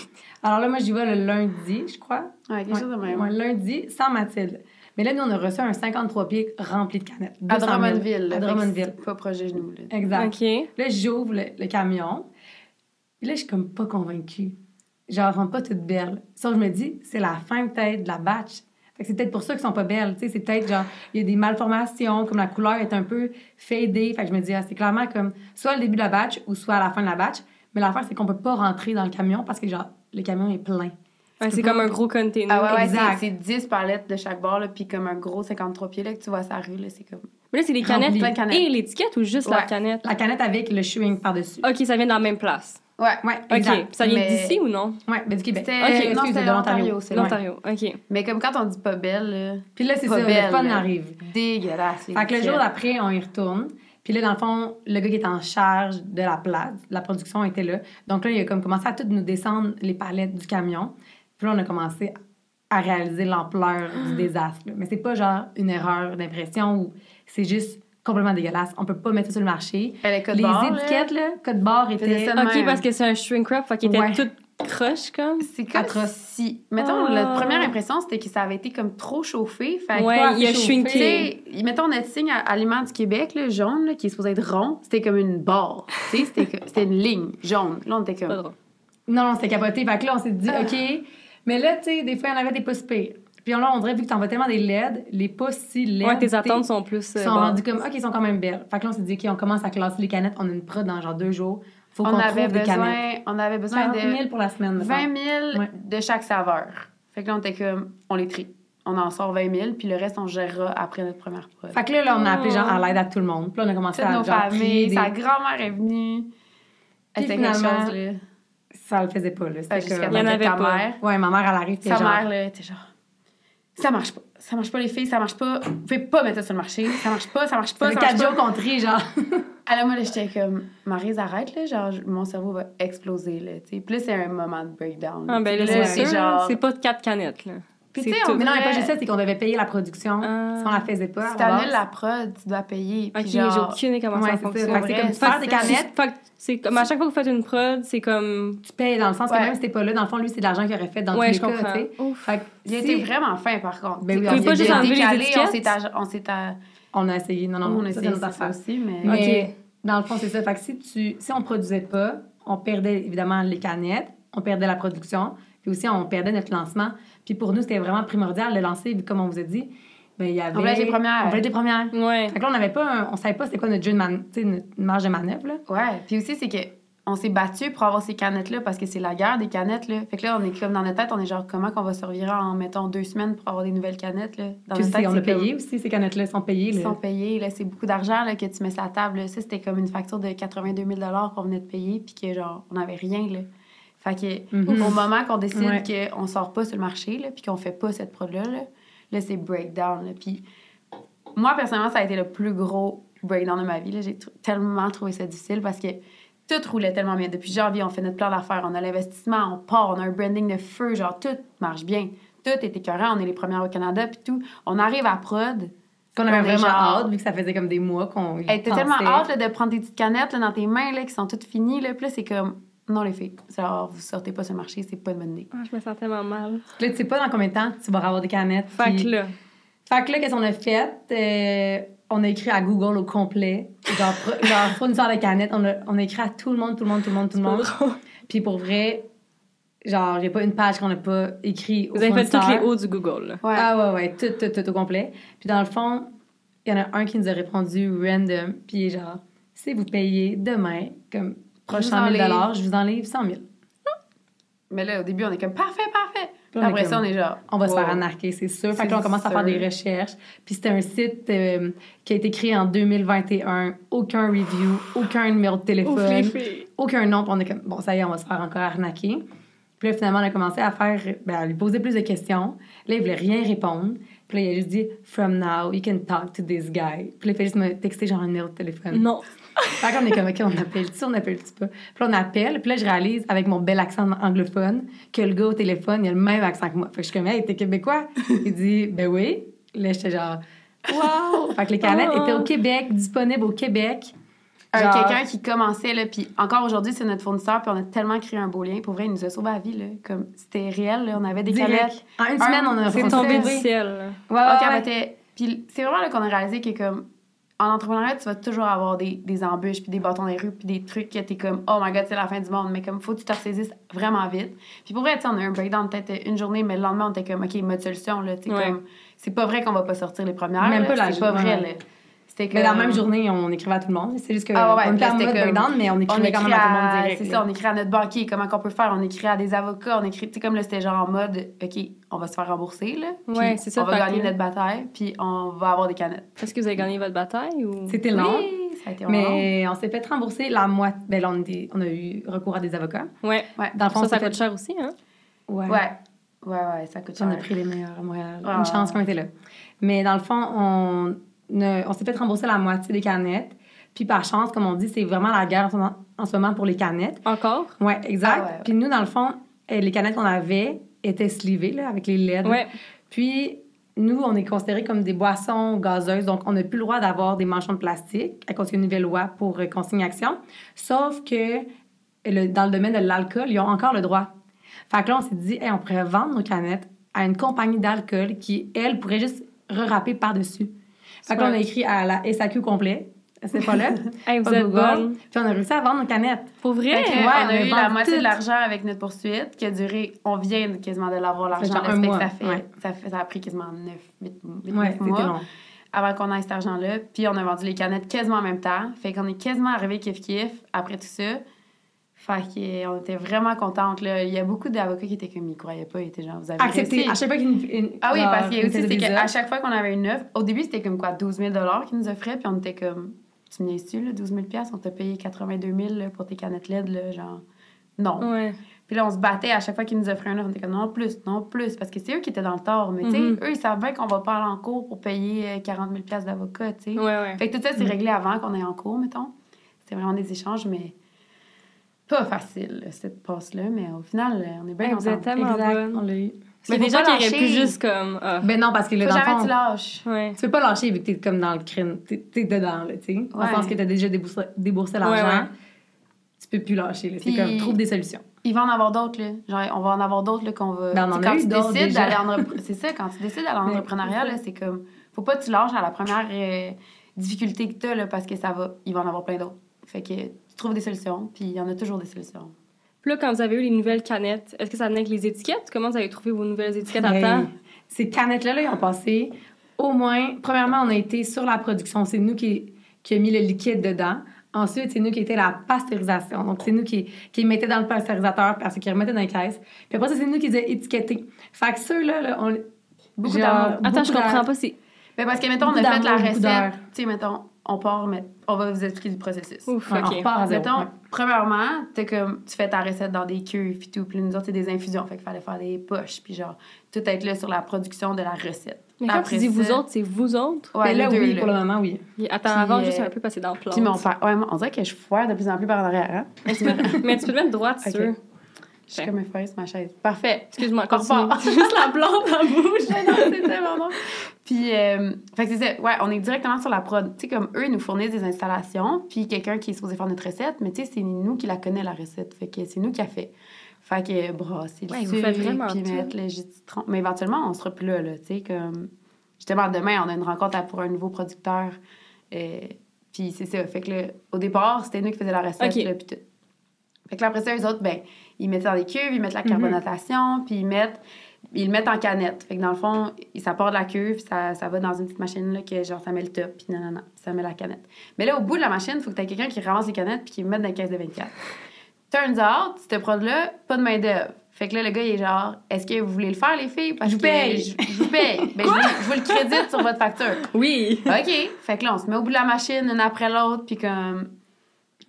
Alors là, moi, j'y vais le lundi, je crois. Ouais, quelque Ouais, chose de même. ouais, lundi, sans Mathilde. Mais là, nous, on a reçu un 53 pieds rempli de canettes. À 200 000. Drummondville. À que Drummondville. Pas proche de nous, là. Exact. OK. Là, j'ouvre le, le camion. Puis là, je suis comme pas convaincue. Elles sont pas toutes belles. Ça, je me dis, c'est la fin peut-être de la batch. C'est peut-être pour ça qu'elles sont pas belles. Tu sais, c'est peut-être genre, il y a des malformations, comme la couleur est un peu fadée. Fait que je me dis, ah, c'est clairement comme soit le début de la batch ou soit à la fin de la batch. Mais l'affaire, c'est qu'on peut pas rentrer dans le camion parce que, genre, le camion est plein. Ouais, c'est comme un gros container. Ah ouais, ouais, Exact. c'est c'est 10 palettes de chaque bord, là, puis comme un gros 53 pieds, là, que tu vois sa rue, là, c'est comme... Mais là, c'est les canettes, de canettes. et l'étiquette ou juste la canette? La canette avec le shrink par-dessus. OK, ça vient dans la même place. Ouais. Ouais, OK. exact. Ça vient Mais- d'ici ou non? Ouais, ben du Québec. C'était- Ok, non, c'était de l'Ontario. l'Ontario, c'est. L'Ontario. OK. Mais comme quand on dit pas belle, Puis là, c'est ça, belle, le fun arrive. dégueulasse. Fait que le jour d'après, on y retourne. Puis là, dans le fond, le gars qui est en charge de la plate, la production était là. Donc là, il a comme commencé à tout nous descendre les palettes du camion. Puis là, on a commencé à réaliser l'ampleur du désastre. là. Mais c'est pas genre une erreur d'impression ou c'est juste complètement dégueulasse. On peut pas mettre ça sur le marché. Les barre, étiquettes, là, code barre était... OK, même. parce que c'est un shrink wrap, fait qu'il était Ouais. tout croche, comme. C'est comme Atroce. si... Mettons, Oh. la première impression, c'était que ça avait été comme trop chauffé. Fait que, Ouais, il a shrinké. mettons notre signe à Aliment du Québec, là, jaune, là, qui est supposé être rond, c'était comme une barre. Tu sais, c'était une ligne jaune. Là, on était Pas comme... drôle. Non, non, c'était capoté. Fait que là, on s'est dit, Ah. OK. Mais là, tu sais, des fois, il y en avait des pas. Puis là, on dirait, vu que t'en vas tellement des LED, les pas si LED. Ouais, tes attentes sont plus. euh, sont rendus comme, OK, ils sont quand même belles. Fait que là, on s'est dit, OK, on commence à classer les canettes. On a une prod dans genre deux jours. Faut qu'on On avait, trouve des canettes. besoin, on avait besoin 40 000 de pour la semaine, mettons. 20 000 Ouais. de chaque saveur. Fait que là, on était comme... On les trie. On en sort 20 000, puis le reste, on gérera après notre première prod. Fait que là, là, on a appelé genre Oh. à l'aide à tout le monde. Puis là, on a commencé Toutes à nos genre, trier familles, des... sa grand-mère est venue. C'était quelque chose, là. Ça le faisait pas, là. C'était comme- Il y en avait ta pas. mère. Ouais, ma mère, elle arrive, Sa genre... mère, là, était genre. Ça marche pas. Ça marche pas, les filles, ça marche pas. Vous pouvez pas mettre ça sur le marché. Ça marche pas, ça marche pas. Ça quatre jours genre. Alors, moi, là, j'étais comme, Maryse, arrête, là. Genre, mon cerveau va exploser, là. Tu sais, Puis là, c'est un moment de breakdown. Ah, ben là, c'est sûr. genre. C'est pas de quatre canettes, là. Puis, tu sais, on Mais non, mais pas juste ça, c'est qu'on devait payer la production. Ah. Si on la faisait pas. Si t'annules la prod, tu dois payer. Puis Ok, j'ai genre, aucune idée comment Ouais, ça c'est fonctionne. Que comme faire des que canettes, Fait que c'est comme à chaque fois que vous faites une prod, c'est comme. tu payes dans le sens que Ouais. même si t'es pas là, dans le fond, lui, c'est de l'argent qu'il aurait fait dans Ouais, tous je les cas, tu sais. Fait que Il a si été vraiment fin, par contre. Ben oui, Tu on pas juste enlever les on étiquettes? s'est on s'est à- On a essayé. Non, non, on a ça, essayé c'est notre ça, aussi, mais... Mais dans le fond, c'est ça. Fait que si, tu, si on produisait pas, on perdait évidemment les canettes, on perdait la production, puis aussi on perdait notre lancement. Puis pour nous, c'était vraiment primordial de lancer, vu comme on vous a dit. Ben, il y avait... voulait être les premières. On voulait être les premières. Ouais. Fait que là, on n'avait pas... un- on savait pas c'était quoi notre jeu de man... tu sais, notre marge de manœuvre, là. Ouais, puis aussi, c'est que on s'est battu pour avoir ces canettes-là parce que c'est la guerre des canettes, là. Fait que là, on est comme dans notre tête, on est genre, comment qu'on va survivre en, mettons, deux semaines pour avoir des nouvelles canettes, là? Dans Puis notre tête, on a comme- payé aussi, ces canettes-là sont payées. Ils là. sont payés, là. C'est beaucoup d'argent, là, que tu mets sur la table, là. Ça, c'était comme une facture de 82 000 qu'on venait de payer, puis que, genre, on n'avait rien, là. Fait que, Mhm. au moment qu'on décide Ouais. qu'on sort pas sur le marché, là, puis qu'on fait pas cette prod-là, là, là, c'est breakdown. Puis moi, personnellement, ça a été le plus gros breakdown de ma vie. J'ai tellement trouvé ça difficile parce que tout roulait tellement bien. Depuis janvier, on fait notre plan d'affaires, on a l'investissement, on part, on a un branding de feu, genre tout marche bien. Tout est écœurant, on est les premières au Canada, puis tout. On arrive à prod. Qu'on avait vraiment genre- hâte, vu que ça faisait comme des mois qu'on y Hey, T'as tellement hâte là, de prendre tes petites canettes là, dans tes mains là, qui sont toutes finies. Là. Puis là, c'est comme, non, les filles, genre, vous sortez pas sur le marché, c'est pas une bonne idée. Ah, je me sens tellement mal. Là, tu sais pas dans combien de temps tu vas avoir des canettes. Fait puis- que là. Fait que là, qu'est-ce qu'on a fait? Euh, on a écrit à Google au complet. Genre, genre fournisseur de canettes. On a, on a écrit à tout le monde, tout le monde, tout le monde, tout le monde. Puis pour vrai, genre, j'ai pas une page qu'on n'a pas écrit au Vous avez fait tous les hauts du Google, là. Ouais. Ah ouais, ouais, tout, tout, tout au complet. Puis dans le fond, il y en a un qui nous a répondu random. Puis genre, si vous payez demain, comme proche Je vous 100 000 enlève. je vous enlève 100 000. Mais là, au début, on est comme, parfait, parfait. Puis Après comme- ça, on est genre. on va se faire anarquer, c'est sûr. Fait que là, on commence à faire des recherches. Puis c'était un site euh, qui a été créé en 2021. Aucun review, aucun numéro de Ouf, téléphone, filles. aucun nom. Puis on est comme, bon, ça y est, on va se faire encore arnaquer. Puis là, finalement, on a commencé à faire, ben, à lui poser plus de questions. Là, il voulait rien répondre. Puis là, il a juste dit, From now, you can talk to this guy. Puis là, il fait juste me texter genre un numéro de téléphone. Non. Fait qu'on est comme, OK, on appelle-tu, on appelle-tu pas? Puis là, on appelle, puis là, je réalise, avec mon bel accent anglophone, que le gars au téléphone, il a le même accent que moi. Fait que je suis comme, hey, t'es québécois? Il dit, ben oui. Là, j'étais genre, wow! Fait que les canettes Oh. étaient au Québec, disponibles au Québec. Genre- quelqu'un qui commençait, là, puis encore aujourd'hui, c'est notre fournisseur, puis on a tellement créé un beau lien. Pour vrai, il nous a sauvé la vie, là. Comme, c'était réel, là. On avait des Direct. canettes. En une semaine, on a C'est tombé du ciel. là. Ouais, ouais, Puis c'est vraiment là qu'on a réalisé que, comme, en entrepreneuriat, tu vas toujours avoir des, des embûches, puis des bâtons des rues, puis des trucs que t'es comme, oh my god, c'est la fin du monde. Mais comme, faut que tu te ressaisisses vraiment vite. Puis pour vrai, tu on a eu un breakdown peut-être une journée, mais le lendemain, on était comme, ok, mode solution, là. Tu Ouais. comme, c'est pas vrai qu'on va pas sortir les premières. Même là. pas la C'est pas vrai, là. C'était Mais dans la même journée, on écrivait à tout le monde. C'est juste que Ah ouais, on était en mode comme- breakdown, mais on On écrivait quand écrit même à tout le à, monde direct. c'est ça, on écrit à notre banquier, comment qu'on peut faire, on écrit à des avocats, on écrit, tu sais, comme là, c'était genre en mode, OK, on va se faire rembourser, là. Ouais, c'est ça, On va gagner que- notre bataille, puis on va avoir des canettes. Est-ce que vous avez gagné votre bataille ou? C'était long. Oui, ça a été long. Mais on s'est fait rembourser la moitié. Ben là, on, était- on a eu recours à des avocats. Ouais. Ouais, Dans le fond, Ça, ça coûte fait- cher aussi, hein? Ouais. ouais, ouais, ouais, ça coûte cher. On a pris les meilleurs à Montréal. Ah. Une chance qu'on était là. Mais dans le fond, on, ne- on s'est fait rembourser la moitié des canettes. Puis par chance, comme on dit, c'est vraiment la guerre en ce moment, pour les canettes. Encore? Ouais, exact. Ah ouais, ouais. Puis nous, dans le fond, euh, les canettes qu'on avait étaient slivées là, avec les LED. Ouais. Puis nous, on est considérés comme des boissons gazeuses, donc on n'a plus le droit d'avoir des manchons de plastique à cause d'une nouvelle loi pour euh, consignation. Sauf que le- dans le domaine de l'alcool, ils ont encore le droit. Fait que là, on s'est dit, Hey, on pourrait vendre nos canettes à une compagnie d'alcool qui, elle, pourrait juste rerapper par-dessus. Fait que là, on a écrit à la SAQ complet. C'est pas là. Hey, vous pas êtes Google. bonne. Puis on a réussi à vendre nos canettes. Pour vrai? Que, Ouais, on on a eu la moitié tout. de l'argent avec notre poursuite qui a duré, on vient quasiment de l'avoir l'argent. ça fait Ça, fait, ouais. ça, fait, ça a pris quasiment 9, 8, 8 Ouais, c'était mois long. avant qu'on ait cet argent-là. Puis on a vendu les canettes quasiment en même temps. Fait qu'on est quasiment arrivé kiff-kiff après tout ça. Fait qu'on était vraiment contentes. Là. Il y a beaucoup d'avocats qui étaient comme, ils croyaient pas. Ils étaient genre, vous avez Accepté. réussi. À chaque fois une- Ah oui, parce qu'il y a une aussi, c'est qu'à chaque fois qu'on avait une offre, au début, c'était comme quoi, 12 000 qu'ils nous offraient, puis on était comme, tu me là, 12 000 on t'a payé 82 000 là, pour tes canettes LED, là, genre, non. Ouais. Puis là, on se battait à chaque fois qu'ils nous offraient un offre, on était comme, non, plus, non, plus, parce que c'est eux qui étaient dans le tort, mais tu sais, Mhm. eux, ils savent bien qu'on va pas aller en cours pour payer euh, 40 000 d'avocat, tu sais. Ouais, ouais. Fait que tout ça, c'est Mhm. réglé avant qu'on aille en cours, mettons. C'était vraiment des échanges, mais pas facile, cette passe-là, mais au final, on est bien Hey, vous êtes contents. tellement Exact, bonne. on l'a eu. Mais des gens qui auraient pu juste comme. Ah. Ben non, parce que là, Faut dans le jamais fond, tu lâches. Ouais. tu peux pas lâcher vu que t'es comme dans le crime. T'es, t'es dedans, là, tu sais. Ouais. le sens que t'as déjà déboursé, déboursé l'argent. Ouais, ouais. Tu peux plus lâcher, là. C'est comme, trouve des solutions. Il va en avoir d'autres, là. Genre, on va en avoir d'autres, là, qu'on va... Ben, on en quand eu tu décides d'aller en... C'est ça, quand tu décides d'aller en entrepreneuriat, c'est là, c'est comme... Faut pas que tu lâches à la première euh, difficulté que t'as, là, parce que ça va... Il va en avoir plein d'autres. Fait que tu trouves des solutions, puis il y en a toujours des solutions. Puis là, quand vous avez eu les nouvelles canettes, est-ce que ça venait avec les étiquettes? Comment vous avez trouvé vos nouvelles étiquettes à Hey, temps? Ces canettes-là, là, ils ont passé au moins. Premièrement, on a été sur la production. C'est nous qui, qui a mis le liquide dedans. Ensuite, c'est nous qui était la pasteurisation. Donc, c'est nous qui, qui mettait dans le pasteurisateur, puis qui remettait dans les caisses. Puis après ça, c'est nous qui les a étiquetés. Fait que ceux-là, là, on. Beaucoup genre. Attends, je beaucoup comprends d'air. pas. C'est. Ben, parce que, mettons, on a fait la recette. Tu sais, mettons, on part, mais on va vous expliquer du processus. Ouf, Ouais, on zéro. Mettons, ouais. premièrement, t'es comme, tu fais ta recette dans des cuves puis tout. Puis nous autres, c'est des infusions. Fait qu'il fallait faire des poches. Puis genre, tout être là sur la production de la recette. Mais quand Après tu dis vous autres, c'est vous autres? Ouais, Mais là, les deux, oui, là. pour le moment, oui. Attends, Puis, avant, euh, juste un peu passer dans le plan. Puis mon père, ouais, on dirait que je foire de plus en plus par en arrière. Hein? Mais tu peux, te mettre droite, si tu Ok. veux. Je suis comme effeuillée sur ma chaise. Parfait. Excuse-moi, repart. C'est juste la plante en bouche. non, c'est tellement drôle. Puis, euh, fait que c'est ça. Ouais, on est directement sur la prod. Tu sais, comme eux, ils nous fournissent des installations, puis quelqu'un qui est supposé faire notre recette, mais tu sais, c'est nous qui la connaît, la recette. Fait que c'est nous qui a fait. Fait que brasser le Ouais, vous sucre, puis tout. mettre le jus de citron. Mais éventuellement, on sera plus là, là. Tu sais, comme. Justement, demain, on a une rencontre pour un nouveau producteur. Euh, puis c'est ça. Fait que là, au départ, c'était nous qui faisions la recette, Ok. là, puis tout. Fait que là, après ça, eux autres, ben, ils mettent dans des cuves, ils mettent la Mhm. carbonatation, puis ils mettent, ils le mettent en canette. Fait que dans le fond, ça part de la cuve, ça, ça va dans une petite machine, là, que genre, ça met le top, puis non, non, non, ça met la canette. Mais là, au bout de la machine, il faut que tu aies quelqu'un qui ramasse les canettes, puis qui les mette dans la caisse de 24. Turns out, cette prod-là, pas de main-d'œuvre. Fait que là, le gars, il est genre, est-ce que vous voulez le faire, les filles? Parce Je vous que paye. Je, vous paye. Ben, je, vous, je vous le crédite sur votre facture. Oui. OK. Fait que là, on se met au bout de la machine, une après l'autre, puis comme,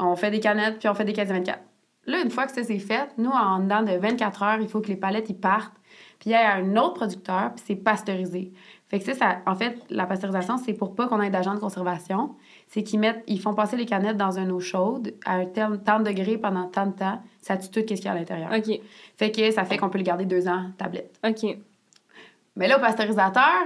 on fait des canettes, puis on fait des caisses de 24. Là, une fois que ça c'est fait, nous, en dedans de 24 heures, il faut que les palettes, ils partent, puis il y a un autre producteur, puis c'est pasteurisé. Fait que ça, ça, en fait, la pasteurisation, c'est pour pas qu'on ait d'agent de conservation. C'est qu'ils mettent, ils font passer les canettes dans une eau chaude à un tel- tant de degrés pendant tant de temps. Ça tue tout ce qu'il y a à l'intérieur. OK. Fait que ça fait qu'on peut les garder deux ans, tablette. OK. Mais là, au pasteurisateur,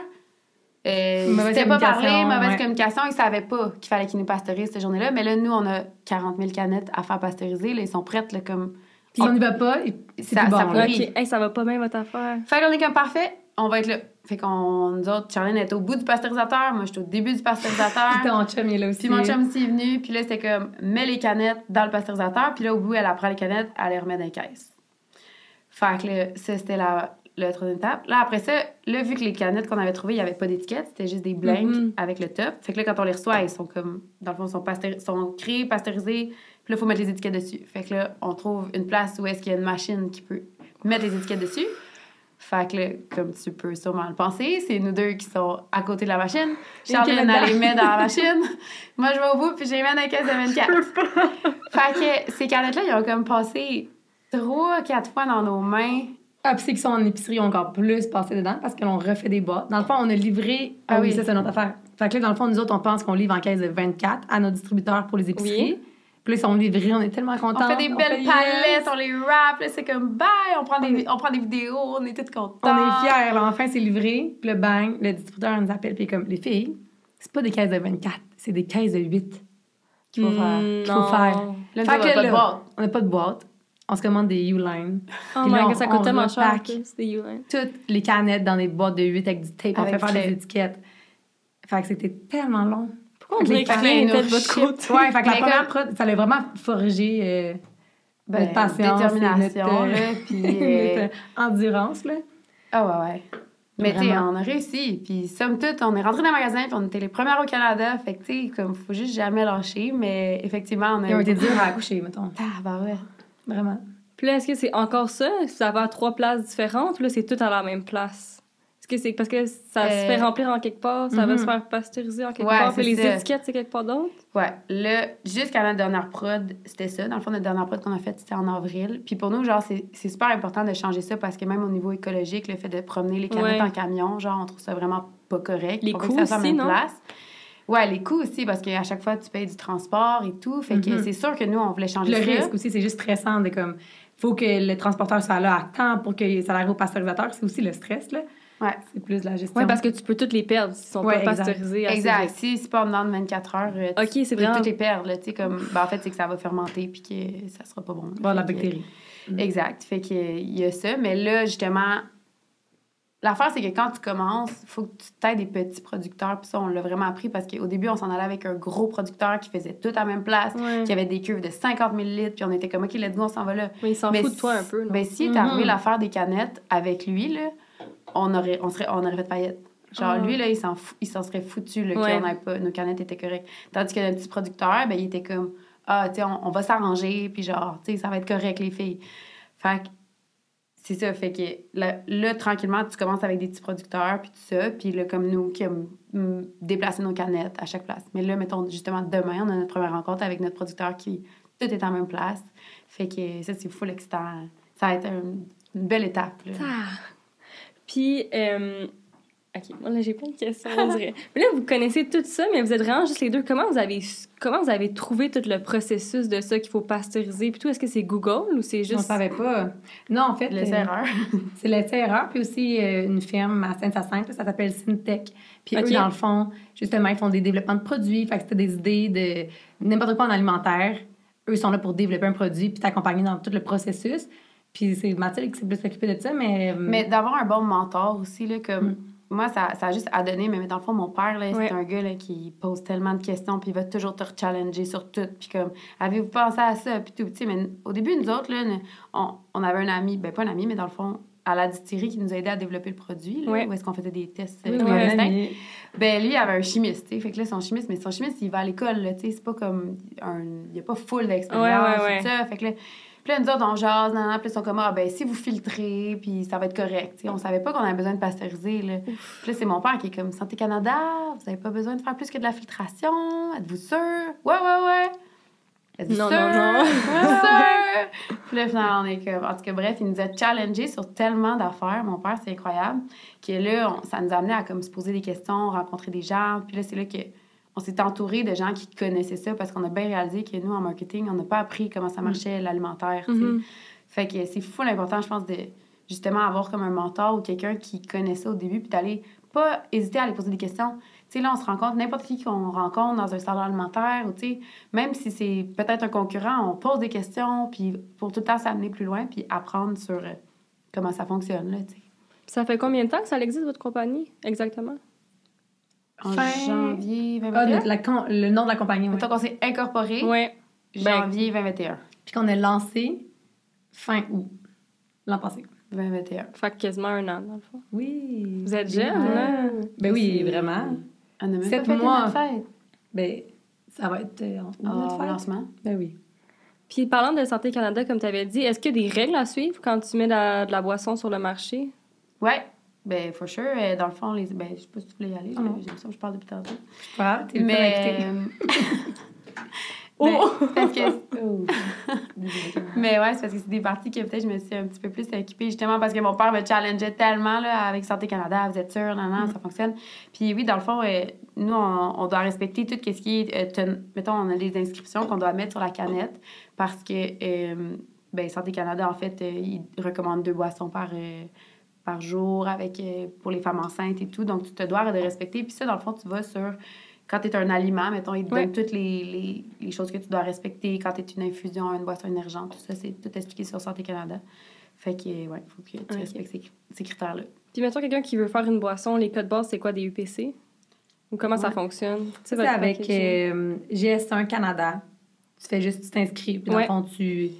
euh, Mauvaise pas parlé, mauvaise ouais. communication, ils savaient pas qu'il fallait qu'ils nous pasteurisent cette journée-là. Mais là, nous, on a 40 000 canettes à faire pasteuriser. Là, ils sont prêtes, là, comme... Puis si on n'y va pas, c'est Ça- ça. Hey, ça va pas bien, votre affaire. Fait qu'on est comme parfait, on va être là. Fait qu'on, nous autres, Charlene est au bout du pasteurisateur, moi, j'étais au début du pasteurisateur. Puis ton chum, il est là aussi. Puis mon chum aussi est venu, puis là, c'était comme, mets les canettes dans le pasteurisateur, puis là, au bout, elle apprend les canettes, elle les remet dans les caisses. Fait que là, ça, c'était la, la troisième étape. Là, après ça, là, vu que les canettes qu'on avait trouvées, il n'y avait pas d'étiquette, c'était juste des blanks Mhm. avec le top. Fait que là, quand on les reçoit, ils sont comme, dans le fond, ils sont, pasteur- sont créés, pasteurisés, puis là, il faut mettre les étiquettes dessus. Fait que là, on trouve une place où est-ce qu'il y a une machine qui peut mettre les étiquettes dessus. Fait que là, comme tu peux sûrement le penser, c'est nous deux qui sont à côté de la machine. Là-dedans. elle les met dans la machine. Moi, je vais au bout, puis je les mets dans la caisse de 24. fait que ces canettes-là, ils ont comme passé trois, quatre fois dans nos mains. Ah, puis ceux qui sont en épicerie ont encore plus passé dedans parce que l'on refait des boîtes. Dans le fond, on a livré. Ah, Ah oui, oui. ça, c'est notre affaire. Fait que là, dans le fond, nous autres, on pense qu'on livre en caisse de 24 à nos distributeurs pour les épiceries. Puis là, ils sont livrés, on est tellement contents. On fait des belles fait palettes, yes. on les wrap, là, c'est comme bye, on prend, des, on prend des vidéos, on est toutes contents. On est fiers, là, enfin, c'est livré. Puis le bang, le distributeur nous appelle, puis comme, les filles, c'est pas des caisses de 24, c'est des caisses de 8 qu'il faut faire. Hmm, Qu'il faut faire. Là, Fait on pas. On n'a pas de boîte. On se commande des U-Line. Oh my là, god, on- ça on coûte tellement cher. Toutes les canettes dans des boîtes de 8 avec du tape. On Avec fait faire des étiquettes. Fait que c'était tellement long. Pourquoi on dirait que rien était de votre côté? Ouais, fait que la première prod, ça l'a vraiment forgé euh, Ben, notre patience. détermination, notre, euh, là, puis... euh, notre endurance, là. Ah ouais, ouais. Mais tu on a réussi. Puis somme toute, on est rentré dans le magasin, puis on était les premières au Canada. Fait que tu sais, comme, faut juste jamais lâcher. Mais effectivement, on a... Ils ont été durs à accoucher, mettons. Ah, bah ouais. Vraiment. Puis là, est-ce que c'est encore ça? Ça va à trois places différentes ou là, c'est tout à la même place? Est-ce que c'est parce que ça se Euh, fait remplir en quelque part, ça va mhm. se faire pasteuriser en quelque Ouais, part, puis les ça. étiquettes, c'est quelque part d'autre? Ouais, là, jusqu'à notre dernière prod, c'était ça. Dans le fond, notre dernière prod qu'on a faite, c'était en avril. Puis pour nous, genre, c'est c'est super important de changer ça parce que même au niveau écologique, le fait de promener les canettes Ouais. en camion, genre, on trouve ça vraiment pas correct. Les coûts aussi, même non? place. Ouais, les coûts aussi, parce qu'à chaque fois, tu payes du transport et tout. Fait que Mhm. c'est sûr que nous, on voulait changer Le ça. risque aussi, c'est juste stressant de comme. faut que le transporteur soit là à temps pour que ça arrive au pasteurisateur. C'est aussi le stress, là. Ouais. C'est plus de la gestion. Oui, parce que tu peux toutes les perdre s'ils sont Ouais, pas exact. pasteurisés. Exact. Si c'est pas en dedans de 24 heures, euh, tu- Ok, c'est tu peux vraiment- toutes les perdre, là, tu sais, comme... Ben, en fait, c'est que ça va fermenter puis que ça sera pas bon. Bon, la que- bactérie. Exact. Fait qu'il y a ça. Mais là, justement, l'affaire, c'est que quand tu commences, il faut que tu t'aides des petits producteurs. Puis ça, on l'a vraiment appris parce qu'au début, on s'en allait avec un gros producteur qui faisait tout à la même place, Ouais. qui avait des cuves de 50 000 litres. Puis on était comme, OK, let's go, on s'en va là. Mais ils s'en Mais foutent de toi un peu, non? Ben, si est arrivé l'affaire des canettes avec lui, là, on aurait, on serait, on aurait fait faillite. Genre, Ah. lui, là, il s'en, il serait foutu, là, Ouais. qu'on pas, nos canettes étaient correctes. Tandis que notre petit producteur, ben, il était comme, ah, tu sais, on, on va s'arranger, puis genre, tu sais, ça va être correct, les filles. Fait que, c'est ça, fait que là, tranquillement, tu commences avec des petits producteurs, puis tout ça, puis là, comme nous, qui aiment mm, déplacer nos canettes à chaque place. Mais là, mettons, justement, demain, on a notre première rencontre avec notre producteur qui, tout est en même place. Fait que ça, c'est full excitant. Ça va être un- une belle étape, là. Ah. Puis, euh, OK, moi, là, j'ai plein de questions, on dirait. Mais là, vous connaissez tout ça, mais vous êtes vraiment juste les deux. Comment vous avez, comment vous avez trouvé tout le processus de ça qu'il faut pasteuriser? Puis tout, est-ce que c'est Google ou c'est On juste... savait pas. Non, en fait. Laisse euh, erreur. C'est l'essai-erreur, puis aussi euh, une firme à Saint-Hyacinthe, là, ça s'appelle Syntech. Puis Ok. eux, dans le fond, justement, ils font des développements de produits, fait que c'était des idées de n'importe quoi en alimentaire. Eux sont là pour développer un produit, puis t'accompagner dans tout le processus. Puis c'est Mathilde qui s'est plus occupée de ça, mais... euh, Mais d'avoir un bon mentor aussi, là, comme... Mm. Moi, ça, ça a juste à donner, mais dans le fond, mon père, là, Ouais. c'est un gars là, qui pose tellement de questions, puis il va toujours te challenger sur tout. Puis comme, avez-vous pensé à ça? Puis tout. Tu sais, mais au début, nous autres, là, on, on avait un ami, ben pas un ami, mais dans le fond, à la distillerie qui nous a aidé à développer le produit, là, Ouais. où est-ce qu'on faisait des tests oui, euh, oui, Ben, lui, il avait un chimiste, tu sais. Fait que là, son chimiste, mais son chimiste, il va à l'école, tu sais. C'est pas comme un. Il n'y a pas full d'expérience, Ouais, ouais, tout ça. Fait que là, Puis là, nous autres, on jase, nan, nan, puis ils sont comme, ah, ben, si vous filtrez, puis ça va être correct. Tu sais, on savait pas qu'on avait besoin de pasteuriser, là. Puis là, c'est mon père qui est comme, Santé Canada, vous avez pas besoin de faire plus que de la filtration. Êtes-vous sûr? Ouais, ouais, ouais. Êtes-vous Non, sûr? non, non. Sûr? Puis là, finalement, on est comme, en tout cas, bref, il nous a challengé sur tellement d'affaires. Mon père, c'est incroyable. Que là, on- ça nous a amené à comme se poser des questions, rencontrer des gens. Puis là, c'est là que on s'est entouré de gens qui connaissaient ça parce qu'on a bien réalisé que nous, en marketing, on n'a pas appris comment ça marchait l'alimentaire. Mhm. Fait que c'est fou l'important, je pense, de justement avoir comme un mentor ou quelqu'un qui connaît ça au début, puis d'aller pas hésiter à aller poser des questions. Tu sais, là, on se rencontre, n'importe qui qu'on rencontre dans un salon alimentaire, ou tu sais, même si c'est peut-être un concurrent, on pose des questions, puis pour tout le temps s'amener plus loin, puis apprendre sur euh, comment ça fonctionne, là, tu sais. Ça fait combien de temps que ça existe, votre compagnie, exactement? En Fin- janvier Ah, 2021. le, la con- le nom de la compagnie, oui. Mettons qu'on s'est incorporé Ouais. Ben- janvier 2021. Puis qu'on a lancé fin août, l'an passé. 2021. Fait que quasiment un an, dans le fond. Oui. Vous êtes jeune, là. Ben oui, vraiment. On n'a même Sept pas fait mois. notre fête. Ben, ça va être euh, en Ah, notre lancement. Ben oui. Puis parlant de Santé Canada, comme tu avais dit, est-ce qu'il y a des règles à suivre quand tu mets de la, de la boisson sur le marché? Ouais, ben, for sure. Euh, Dans le fond, les... ben, je sais pas si tu voulais y aller. Non. J'ai l'impression que je parle depuis tantôt. Je t'es Mais. Mais... euh, Oh! ben, parce que- Oh. Mais ouais, c'est parce que c'est des parties que peut-être je me suis un petit peu plus équipée, justement parce que mon père me challengeait tellement là, avec Santé Canada. Vous êtes sûr, non, non, ça fonctionne. Puis oui, dans le fond, euh, nous, on, on doit respecter tout ce qui est. euh, ten- Mettons, on a des inscriptions qu'on doit mettre sur la canette parce que euh, ben, Santé Canada, en fait, ils recommandent deux boissons par. Euh, par jour avec euh, pour les femmes enceintes et tout donc tu te dois de respecter puis ça dans le fond tu vas sur quand tu es un aliment mettons ils te donnent toutes les, les, les choses que tu dois respecter quand tu es une infusion une boisson énergente tout ça c'est tout expliqué sur Santé Canada fait que ouais faut que tu respectes ces, ces critères là Puis mettons quelqu'un qui veut faire une boisson, les codes base, c'est quoi des UPC? Ou comment ça fonctionne? Tu sais, Ça, c'est avec packaging. euh, GS1 Canada. Tu fais juste, tu t'inscris. Puis dans Ouais. le fond, tu.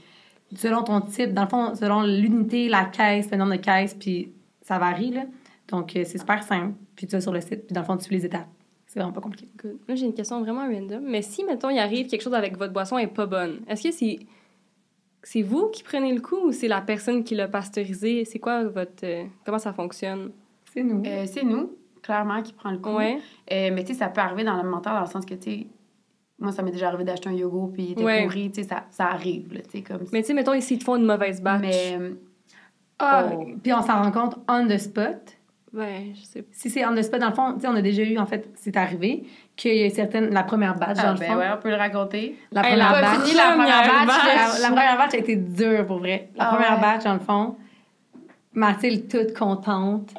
Selon ton type, dans le fond, selon l'unité, la caisse, le nombre de caisses, puis ça varie, là. Donc, euh, c'est super simple. Puis tu vas sur le site, puis dans le fond, tu suis les étapes. C'est vraiment pas compliqué. Good. Là, j'ai une question vraiment random. Mais si, mettons, il arrive quelque chose avec votre boisson et pas bonne, est-ce que c'est c'est vous qui prenez le coup ou c'est la personne qui l'a pasteurisé? C'est quoi votre... euh, comment ça fonctionne? C'est nous. Euh, c'est nous clairement qui prend le coup Ouais. Euh, mais tu sais ça peut arriver dans l'alimentaire dans le sens que tu sais moi ça m'est déjà arrivé d'acheter un yogourt puis il était Ouais. pourri tu sais ça, ça arrive là tu sais comme Mais tu sais, mettons, ici, ils te font une mauvaise batch. mais Ah, oh. Puis on s'en rend compte on the spot. Ouais, je sais pas. Si c'est on the spot, dans le fond, tu sais, on a déjà eu, en fait, c'est arrivé, qu'il y a certaines. La première batch, dans ah, le ben fond. ouais on peut le raconter La Hey, première batch. fini la première première batch, batch. La, la première batch a été dure pour vrai. La Ah première ouais. batch, dans le fond, Mathilde toute contente.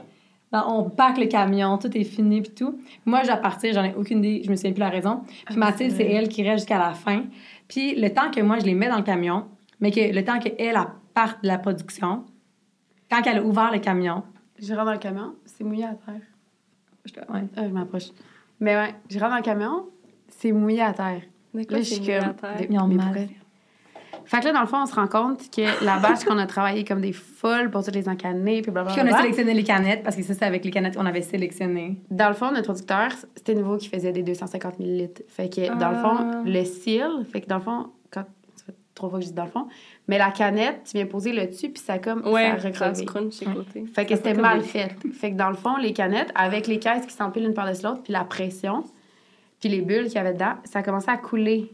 Là, on pack le camion, tout est fini puis tout. Moi, partir, j'en ai aucune idée, je me souviens plus la raison. Puis Ah, Mathilde, c'est elle qui reste jusqu'à la fin. Puis le temps que moi, je les mets dans le camion, mais que le temps qu'elle, elle parte de la production, quand elle a ouvert le camion, je rentre dans le camion c'est mouillé à terre je ouais. Ah, je m'approche mais ouais je rentre dans le camion c'est mouillé à terre Là, c'est je suis mis à comme- terre? des- Ils ont Mais mal pourquoi? Fait. Que là, dans le fond, on se rend compte que la batch qu'on a travaillé comme des folles pour toutes les encaner, puis Puis on a blablabla. sélectionné les canettes, parce que ça, c'est avec les canettes qu'on avait sélectionné. Dans le fond, notre producteur, c'était nouveau qui faisait des 250 ml. Fait que, dans le Ah. fond, le seal, fait que dans le fond, quand. Ça fait trois fois que je dis dans le fond, mais la canette, tu viens poser le dessus, puis ça comme. Ouais, ça a ça crunch chez Ouais. côté. Fait que c'était mal des- fait. Fait que dans le fond, les canettes, avec les caisses qui s'empilent une par-dessus l'autre, puis la pression, puis les bulles qu'il y avait dedans, ça commençait à couler,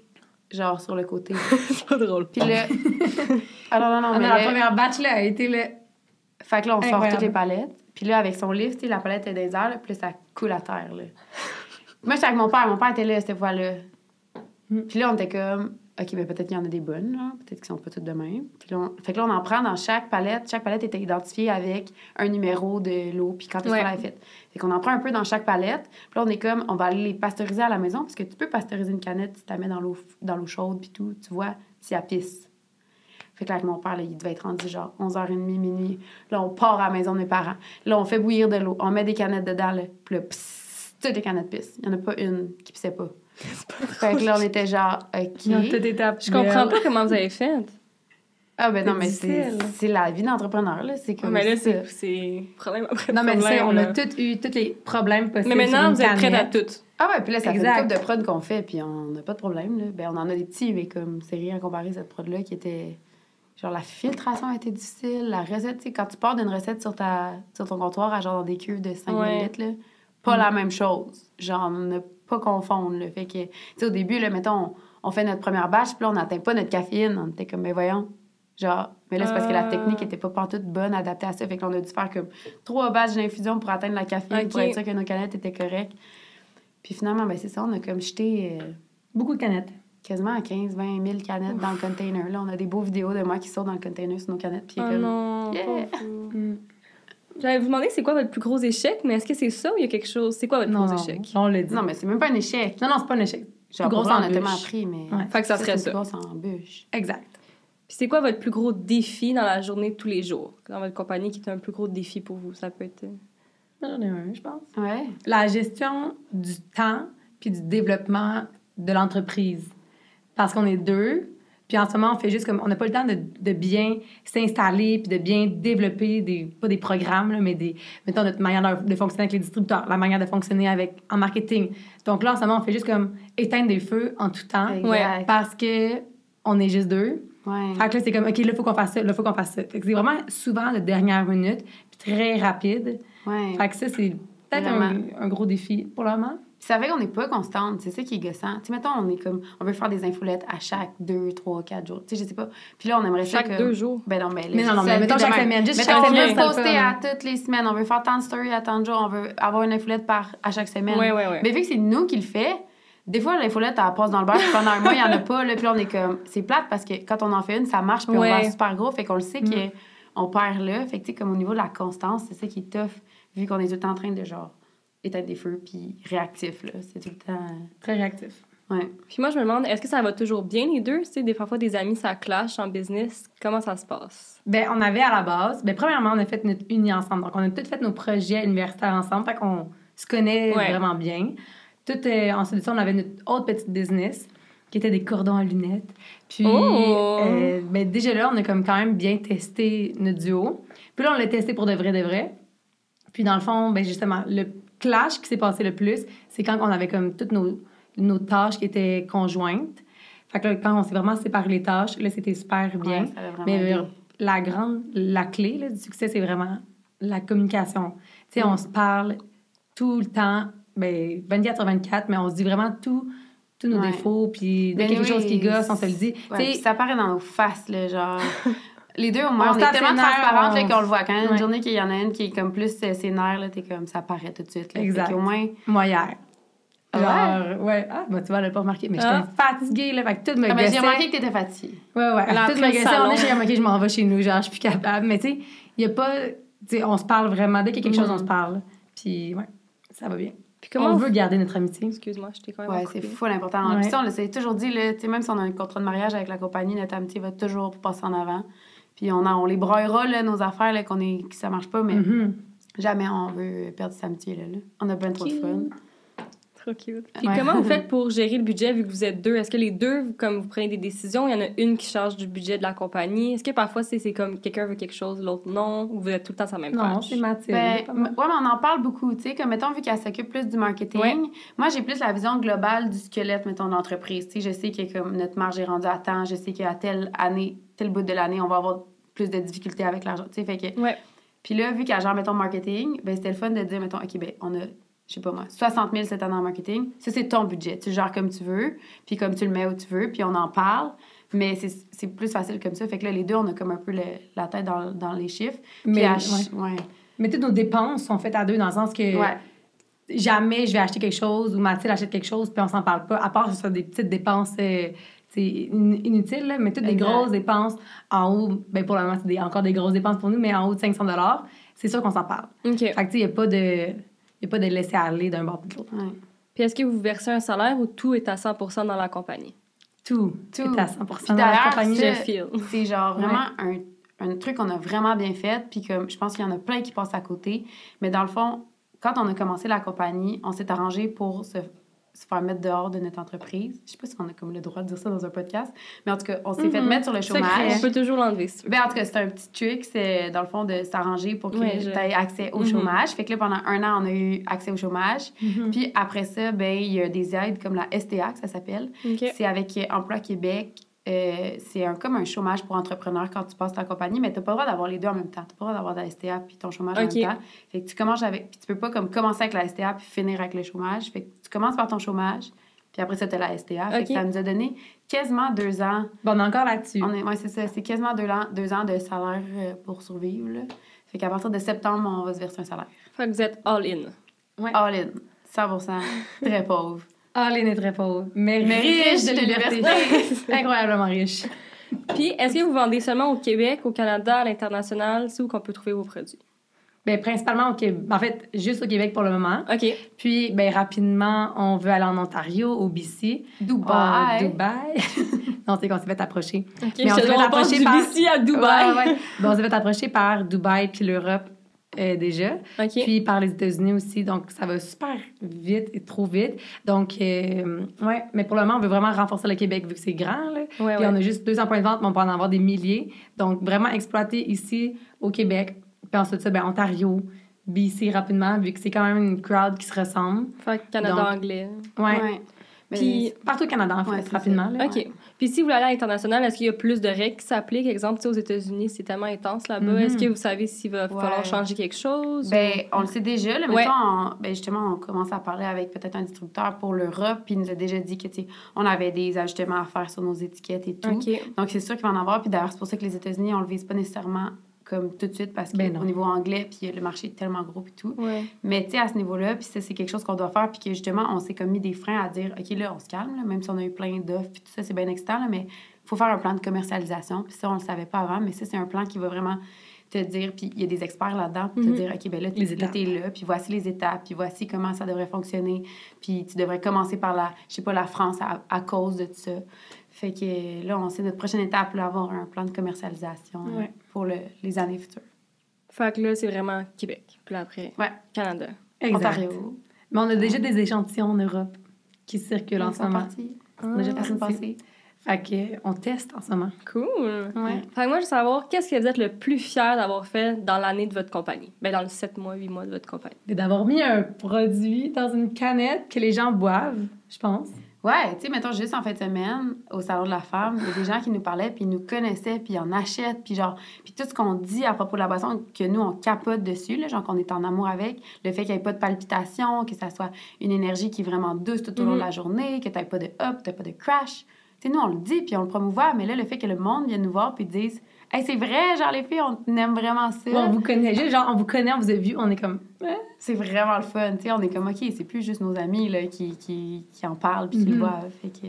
genre sur le côté. c'est pas drôle. Puis là. Alors, non, non, Ah, mais mais la là- première batch, là, a été le. Fait que là, on sort toutes les palettes. Puis là, avec son livre, tu sais, la palette est les airs, là, puis là, ça coule à terre, là. Moi, j'étais avec mon père. Mon père était là cette fois-là. Mm. Puis là, on était comme, OK, mais peut-être qu'il y en a des bonnes, là. Peut-être qu'ils sont pas toutes de même. Puis là, on... Fait que là, on en prend dans chaque palette. Chaque palette était identifiée avec un numéro de l'eau, puis quand est-ce Ouais. qu'on l'avait faite. Fait qu'on en prend un peu dans chaque palette. Puis là, on est comme, on va aller les pasteuriser à la maison, parce que tu peux pasteuriser une canette si tu la mets dans l'eau dans l'eau chaude, puis tout. Tu vois si elle pisse. Fait que là, avec mon père, là, il devait être rendu genre 11h30, minuit. Là, on part à la maison de mes parents. Là, on fait bouillir de l'eau. On met des canettes dedans, là. Puis là, pss, toutes les canettes pissent. Il n'y en a pas une qui pissait pas. Fait que là, on était genre, OK. Je comprends pas comment vous avez fait. Ah, ben non, mais c'est la vie d'entrepreneur, là. C'est comme mais là, c'est c'est problème après Non, mais problème. ça, on là. a tous eu tous les problèmes possibles. Mais maintenant, sur une vous êtes prête à tout. Ah ouais, puis là, ça fait Exact. une couple de prod qu'on fait, puis on n'a pas de problème, là. Ben, on en a des petits, mais comme, c'est rien comparé à cette prod-là qui était genre, la filtration a été difficile. La recette, tu sais, quand tu pars d'une recette sur, ta, sur ton comptoir à genre dans des cuves de 5 Ouais. litres, là, pas Mm. la même chose. Genre, ne pas confondre, là. Fait que, tu sais, au début, là, mettons, on, on fait notre première batch, puis là, on n'atteint pas notre caféine. On était comme, mais voyons. Genre, mais là, c'est parce que la Ah. technique était pas partout bonne, adaptée à ça. Fait qu'on a dû faire comme trois batchs d'infusion pour atteindre la caféine, pour être sûr que nos canettes étaient correctes. Puis finalement, ben c'est ça, on a comme jeté euh, Beaucoup de canettes. quasiment à 15, 20 000 canettes dans le container. Là, on a des beaux vidéos de moi qui sortent dans le container sur nos canettes. Puis Oh comme, non, Yeah. J'allais vous demander c'est quoi votre plus gros échec, mais est-ce que c'est ça ou il y a quelque chose? C'est quoi votre Non, plus non, gros échec? on l'a dit. Non, mais c'est même pas un échec. Non, non, c'est pas un échec. Genre, vrai, on a tellement appris, mais. Ouais. Fait que ça serait c'est ça. une grosse embûche. Exact. Puis c'est quoi votre plus gros défi dans la journée de tous les jours? Dans votre compagnie qui est un plus gros défi pour vous? Ça peut être... euh, J'en ai un, je pense. Ouais. La gestion du temps puis du développement de l'entreprise. Parce qu'on est deux, puis en ce moment, on fait juste comme... On n'a pas le temps de, de bien s'installer puis de bien développer, des, pas des programmes, là, mais des... Mettons, notre manière de, de fonctionner avec les distributeurs, la manière de fonctionner avec, en marketing. Donc là, en ce moment, on fait juste comme éteindre des feux en tout temps. Exact. Parce que on est juste deux. Ouais. Fait que là, c'est comme, OK, là, il faut qu'on fasse ça, là, il faut qu'on fasse ça. Fait que c'est vraiment souvent de dernière minute, puis très rapide. Ouais. Fait que ça, c'est peut-être un gros défi pour le moment. Puis ça fait qu'on n'est pas constante. C'est ça qui est gossant. Tu sais, mettons, on est comme. On veut faire des infolettes à chaque deux, trois, quatre jours. Tu sais, je sais pas. Puis là, on aimerait ça. Chaque que- deux jours. Ben non, ben là, Mais non, non, mais mettons chaque semaine, juste Mettons, chaque on semaine, veut ça le poster à toutes les semaines. On veut faire tant de stories à tant de jours. On veut avoir une infolette par, à chaque semaine. Ouais, ouais, ouais. Mais vu que c'est nous qui le fait, des fois, l'infolette, elle passe dans le beurre. pendant un mois, il n'y en a pas. Là, puis là, on est comme. C'est plate parce que quand on en fait une, ça marche. Puis Ouais. on va super gros. Fait qu'on le sait Mm. qu'on perd là. Fait que, tu sais, comme au niveau de la constance, c'est ça qui est tough. Vu qu'on est tout le temps en train de, genre, éteindre des feux. Puis réactif, là. C'est tout le temps. Très réactif. Ouais. Puis moi, je me demande, est-ce que ça va toujours bien les deux? Tu sais, des parfois, des amis, ça clash en business. Comment ça se passe? Ben, on avait à la base, ben, premièrement, on a fait notre uni ensemble. Donc, on a tous fait nos projets universitaires ensemble. Fait qu'on se connaît Ouais. vraiment bien. Tout, euh, ensuite de ça, on avait notre autre petite business qui était des cordons à lunettes. Puis, Oh! euh, ben, déjà là, on a comme quand même bien testé notre duo. Puis là, on l'a testé pour de vrai, de vrai. Puis dans le fond, ben justement, le clash qui s'est passé le plus, c'est quand on avait comme toutes nos, nos tâches qui étaient conjointes. Fait que là, quand on s'est vraiment séparé les tâches, là, c'était super bien. Ouais, Mais euh, la grande, la clé là, du succès, c'est vraiment la communication. Tu sais, on se parle tout le temps, ben, 24 sur 24, mais on se dit vraiment tout, tous nos Ouais. défauts, puis dès Ben quelque chose qui gosse, on se le dit. Ouais, Tu puis sais, ça paraît dans nos faces, là, genre. Les deux, au moins, On on, est tellement là, on- qu'on le voit. Quand il y a une Ouais. journée qu'il y en a une qui est comme plus euh, nerfs, là, t'es comme, ça paraît tout de suite. Là. Exact. Qu'au moins, moi, hier. Ah Genre, ouais. Ah, bah, tu vois, elle l'a pas remarqué, mais Ah. j'étais fatiguée, là, fait que tout me ah, j'ai remarqué que t'étais fatiguée. Ouais, ouais. Tout me au gossait. On est, j'ai remarqué, je m'en vais chez nous, genre, je suis plus capable. Mais tu sais, il y a pas... Tu sais, on se parle vraiment. Dès qu'il y a quelque chose, on se parle. Puis, ouais, ça va bien. Puis comment on on veut garder notre amitié. Excuse-moi, je t'ai quand même Ouais, c'est fou l'important. Ouais. Puis ça, on s'est toujours dit, là, tu sais, même si on a un contrat de mariage avec la compagnie, notre amitié va toujours passer en avant. Puis on, a, on les broyera, là, nos affaires, là, qu'on est, que ça marche pas, mais Mhm. jamais on veut perdre cette amitié-là. là. On a bien trop de fun. Trop cute. Puis Ouais. comment vous faites pour gérer le budget vu que vous êtes deux? Est-ce que les deux, comme vous prenez des décisions, il y en a une qui charge du budget de la compagnie? Est-ce que parfois c'est c'est comme quelqu'un veut quelque chose, l'autre non? Ou vous êtes tout le temps sur la même Non, page? c'est Mathilde. Ben, ouais, mais on en parle beaucoup, tu sais, comme mettons, vu qu'elle s'occupe plus du marketing, Ouais. moi, j'ai plus la vision globale du squelette, mettons, de l'entreprise. Tu sais, je sais que comme notre marge est rendue à temps, je sais qu'à telle année, tel bout de l'année, on va avoir plus de difficultés avec l'argent, tu sais, fait que... Ouais. Puis là, vu qu'à genre, mettons, marketing, ben c'était le fun de dire, mettons, OK, ben on a, je sais pas moi, 60 000 cette année en marketing. Ça, c'est ton budget. Tu gères comme tu veux, puis comme tu le mets où tu veux, puis on en parle. Mais c'est plus facile comme ça. Fait que là, les deux, on a comme un peu le- la tête dans, dans les chiffres. Mais, à ouais. Mais toutes nos dépenses sont faites à deux dans le sens que Ouais. jamais je vais acheter quelque chose ou Mathilde achète quelque chose puis on s'en parle pas. À part que ce soit des petites dépenses euh, inutiles, là, mais toutes des grosses dépenses en haut, ben pour le moment, c'est encore des grosses dépenses pour nous, mais en haut de 500 c'est sûr qu'on s'en parle. OK. Fait que, tu sais, il n'y a pas de. Y a pas de laisser aller d'un bord puis de l'autre. ouais. Puis est-ce que vous versez un salaire ou tout est à 100% dans la compagnie? Tout, Tout. est à 100 Puis dans la compagnie. C'est genre vraiment un, un truc qu'on a vraiment bien fait. Puis comme je pense qu'il y en a plein qui passent à côté. Mais dans le fond, quand on a commencé la compagnie, on s'est arrangé pour se, se faire mettre dehors de notre entreprise. Je sais pas si on a comme le droit de dire ça dans un podcast. Mais en tout cas, on s'est fait Mhm. mettre sur le chômage. On peut toujours l'enlever. Ben, en tout cas, c'est un petit truc, c'est dans le fond de s'arranger pour que Ouais, tu aies accès au Mhm. chômage. Fait que là, pendant un an, on a eu accès au chômage. Mhm. Puis après ça, ben, il y a des aides comme la STA, que ça s'appelle. C'est avec Emploi Québec. Euh, c'est un, comme un chômage pour entrepreneur quand tu passes ta compagnie, mais tu n'as pas le droit d'avoir les deux en même temps. Tu n'as pas le droit d'avoir la STA puis ton chômage en Ok. même temps. Fait que tu commences avec. Puis tu peux pas comme commencer avec la STA puis finir avec le chômage. Fait que tu commences par ton chômage, puis après ça, tu as la STA. Fait Ok. que ça nous a donné quasiment deux ans. Bon, on est encore là-dessus. Est, ouais, c'est ça. C'est quasiment deux ans, deux ans de salaire euh, pour survivre. Là. Fait qu'à partir de septembre, on va se verser un salaire. Fait que vous êtes all-in. All in. 100% Très pauvre. Ah, Lynn est très pauvre. Mais, Mais riche riche de de liberté. liberté. Incroyablement riche. Puis, est-ce que vous vendez seulement au Québec, au Canada, à l'international? C'est où qu'on peut trouver vos produits? Ben, principalement au Québec. En fait, juste au Québec pour le moment. OK. Puis, ben, rapidement, on veut aller en Ontario, au BC. Dubaï. Oh, Dubaï. non, c'est qu'on s'est fait approcher. OK, Mais on je se te fait approcher du par- BC à Dubaï. Ouais, ouais. Ben, on s'est fait approcher par Dubaï puis l'Europe euh, déjà. Puis par les États-Unis aussi. Donc, ça va super vite et trop vite. Donc, euh, ouais. Mais pour le moment, on veut vraiment renforcer le Québec vu que c'est grand. Là. Ouais, Puis ouais. on a juste 200 points de vente, mais on peut en avoir des milliers. Donc, vraiment exploiter ici au Québec. Puis ensuite, ça, ben, Ontario, BC rapidement, vu que c'est quand même une crowd qui se ressemble. Fait que Canada Donc, anglais. Ouais. Ouais. Mais Puis- Partout au Canada, en fait, Ouais, rapidement. là. OK. Puis si vous voulez aller à l'international, est-ce qu'il y a plus de règles qui s'appliquent? Exemple, tu sais, aux États-Unis, c'est tellement intense là-bas. Mhm. Est-ce que vous savez s'il va Ouais. falloir changer quelque chose? Ben, on le sait déjà. Là, Ouais. mettons, on- ben, justement, on commence à parler avec peut-être un distributeur pour l'Europe, puis il nous a déjà dit que, on avait des ajustements à faire sur nos étiquettes et tout. OK. Donc, c'est sûr qu'il va en avoir. Puis d'ailleurs, c'est pour ça que les États-Unis, on le vise pas nécessairement comme tout de suite parce Ben qu'au niveau anglais, puis le marché est tellement gros et tout. Ouais. Mais tu sais, à ce niveau-là, puis ça, c'est quelque chose qu'on doit faire, puis que justement, on s'est comme mis des freins à dire, OK, là, on se calme, là, même si on a eu plein d'offres, puis tout ça, c'est bien excitant, là, mais il faut faire un plan de commercialisation. Puis ça, on le savait pas avant, mais ça, c'est un plan qui va vraiment te dire, puis il y a des experts là-dedans pour Mhm. te dire, OK, ben là, t'es là, là, puis voici les étapes, puis voici comment ça devrait fonctionner, puis tu devrais commencer par la, je sais pas, la France à, à cause de tout ça. Fait que là, on sait notre prochaine étape, là, avoir un plan de commercialisation Ouais. pour le- les années futures. Fait que là, c'est vraiment Québec. Puis là, après, Ouais. Canada. Exact. Ontario. Mais on a déjà des échantillons en Europe qui circulent en ce moment. On a déjà parti. passée. Fait que, on teste en ce moment. Cool. Ouais. Fait que moi, je veux savoir, qu'est-ce que vous êtes le plus fier d'avoir fait dans l'année de votre compagnie? Ben, dans les 7 mois, 8 mois de votre compagnie. D'avoir mis un produit dans une canette que les gens boivent, je pense. Ouais, tu sais, mettons, juste en fin de semaine, au Salon de la Femme, il y a des gens qui nous parlaient, puis ils nous connaissaient, puis ils en achètent, puis genre, puis tout ce qu'on dit à propos de la boisson, que nous, on capote dessus, là, genre qu'on est en amour avec, le fait qu'il n'y ait pas de palpitations, que ça soit une énergie qui est vraiment douce tout au long de la journée, que tu pas de up, tu pas de crash. Tu sais, nous, on le dit, puis on le promouvoit, mais là, le fait que le monde vienne nous voir, puis dise, hey, c'est vrai, genre, les filles, on aime vraiment ça. On vous connaît, juste genre, on vous connaît, on vous a vu, on est comme. Ouais. C'est vraiment le fun, tu sais, on est comme, OK, c'est plus juste nos amis, là, qui, qui, qui en parlent, puis qui le Mhm. boivent. Fait que,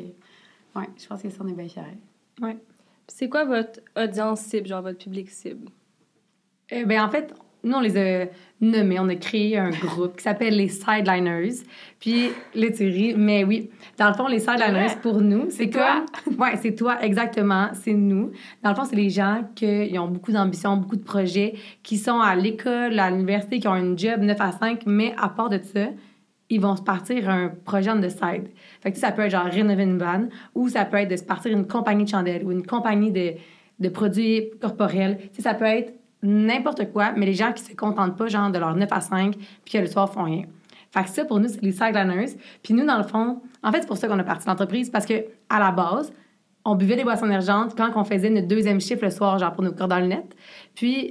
ouais, je pense que ça, on est bien fiers. Puis c'est quoi votre audience cible, genre votre public cible? Eh ben, en fait, nous, on les a nommés. On a créé un groupe qui s'appelle les Sideliners. Puis, là, tu ris, mais oui. Dans le fond, les Sideliners, pour nous, c'est toi. comme... Ouais, c'est toi, exactement. C'est nous. Dans le fond, c'est les gens qui ont beaucoup d'ambition, beaucoup de projets, qui sont à l'école, à l'université, qui ont un job 9 à 5, mais à part de ça, ils vont se partir un projet on the side. Fait que ça peut être genre rénover une vanne ou ça peut être de se partir une compagnie de chandelles ou une compagnie de, de produits corporels. Tu sais, ça peut être n'importe quoi, mais les gens qui se contentent pas genre de leur 9 à 5 puis que le soir font rien. Fait que ça, pour nous, c'est les sideliners. Puis nous, dans le fond, en fait, c'est pour ça qu'on a parti l'entreprise parce que à la base, on buvait des boissons énergentes quand on faisait notre deuxième chiffre le soir, genre pour nos cordons lunettes. Puis,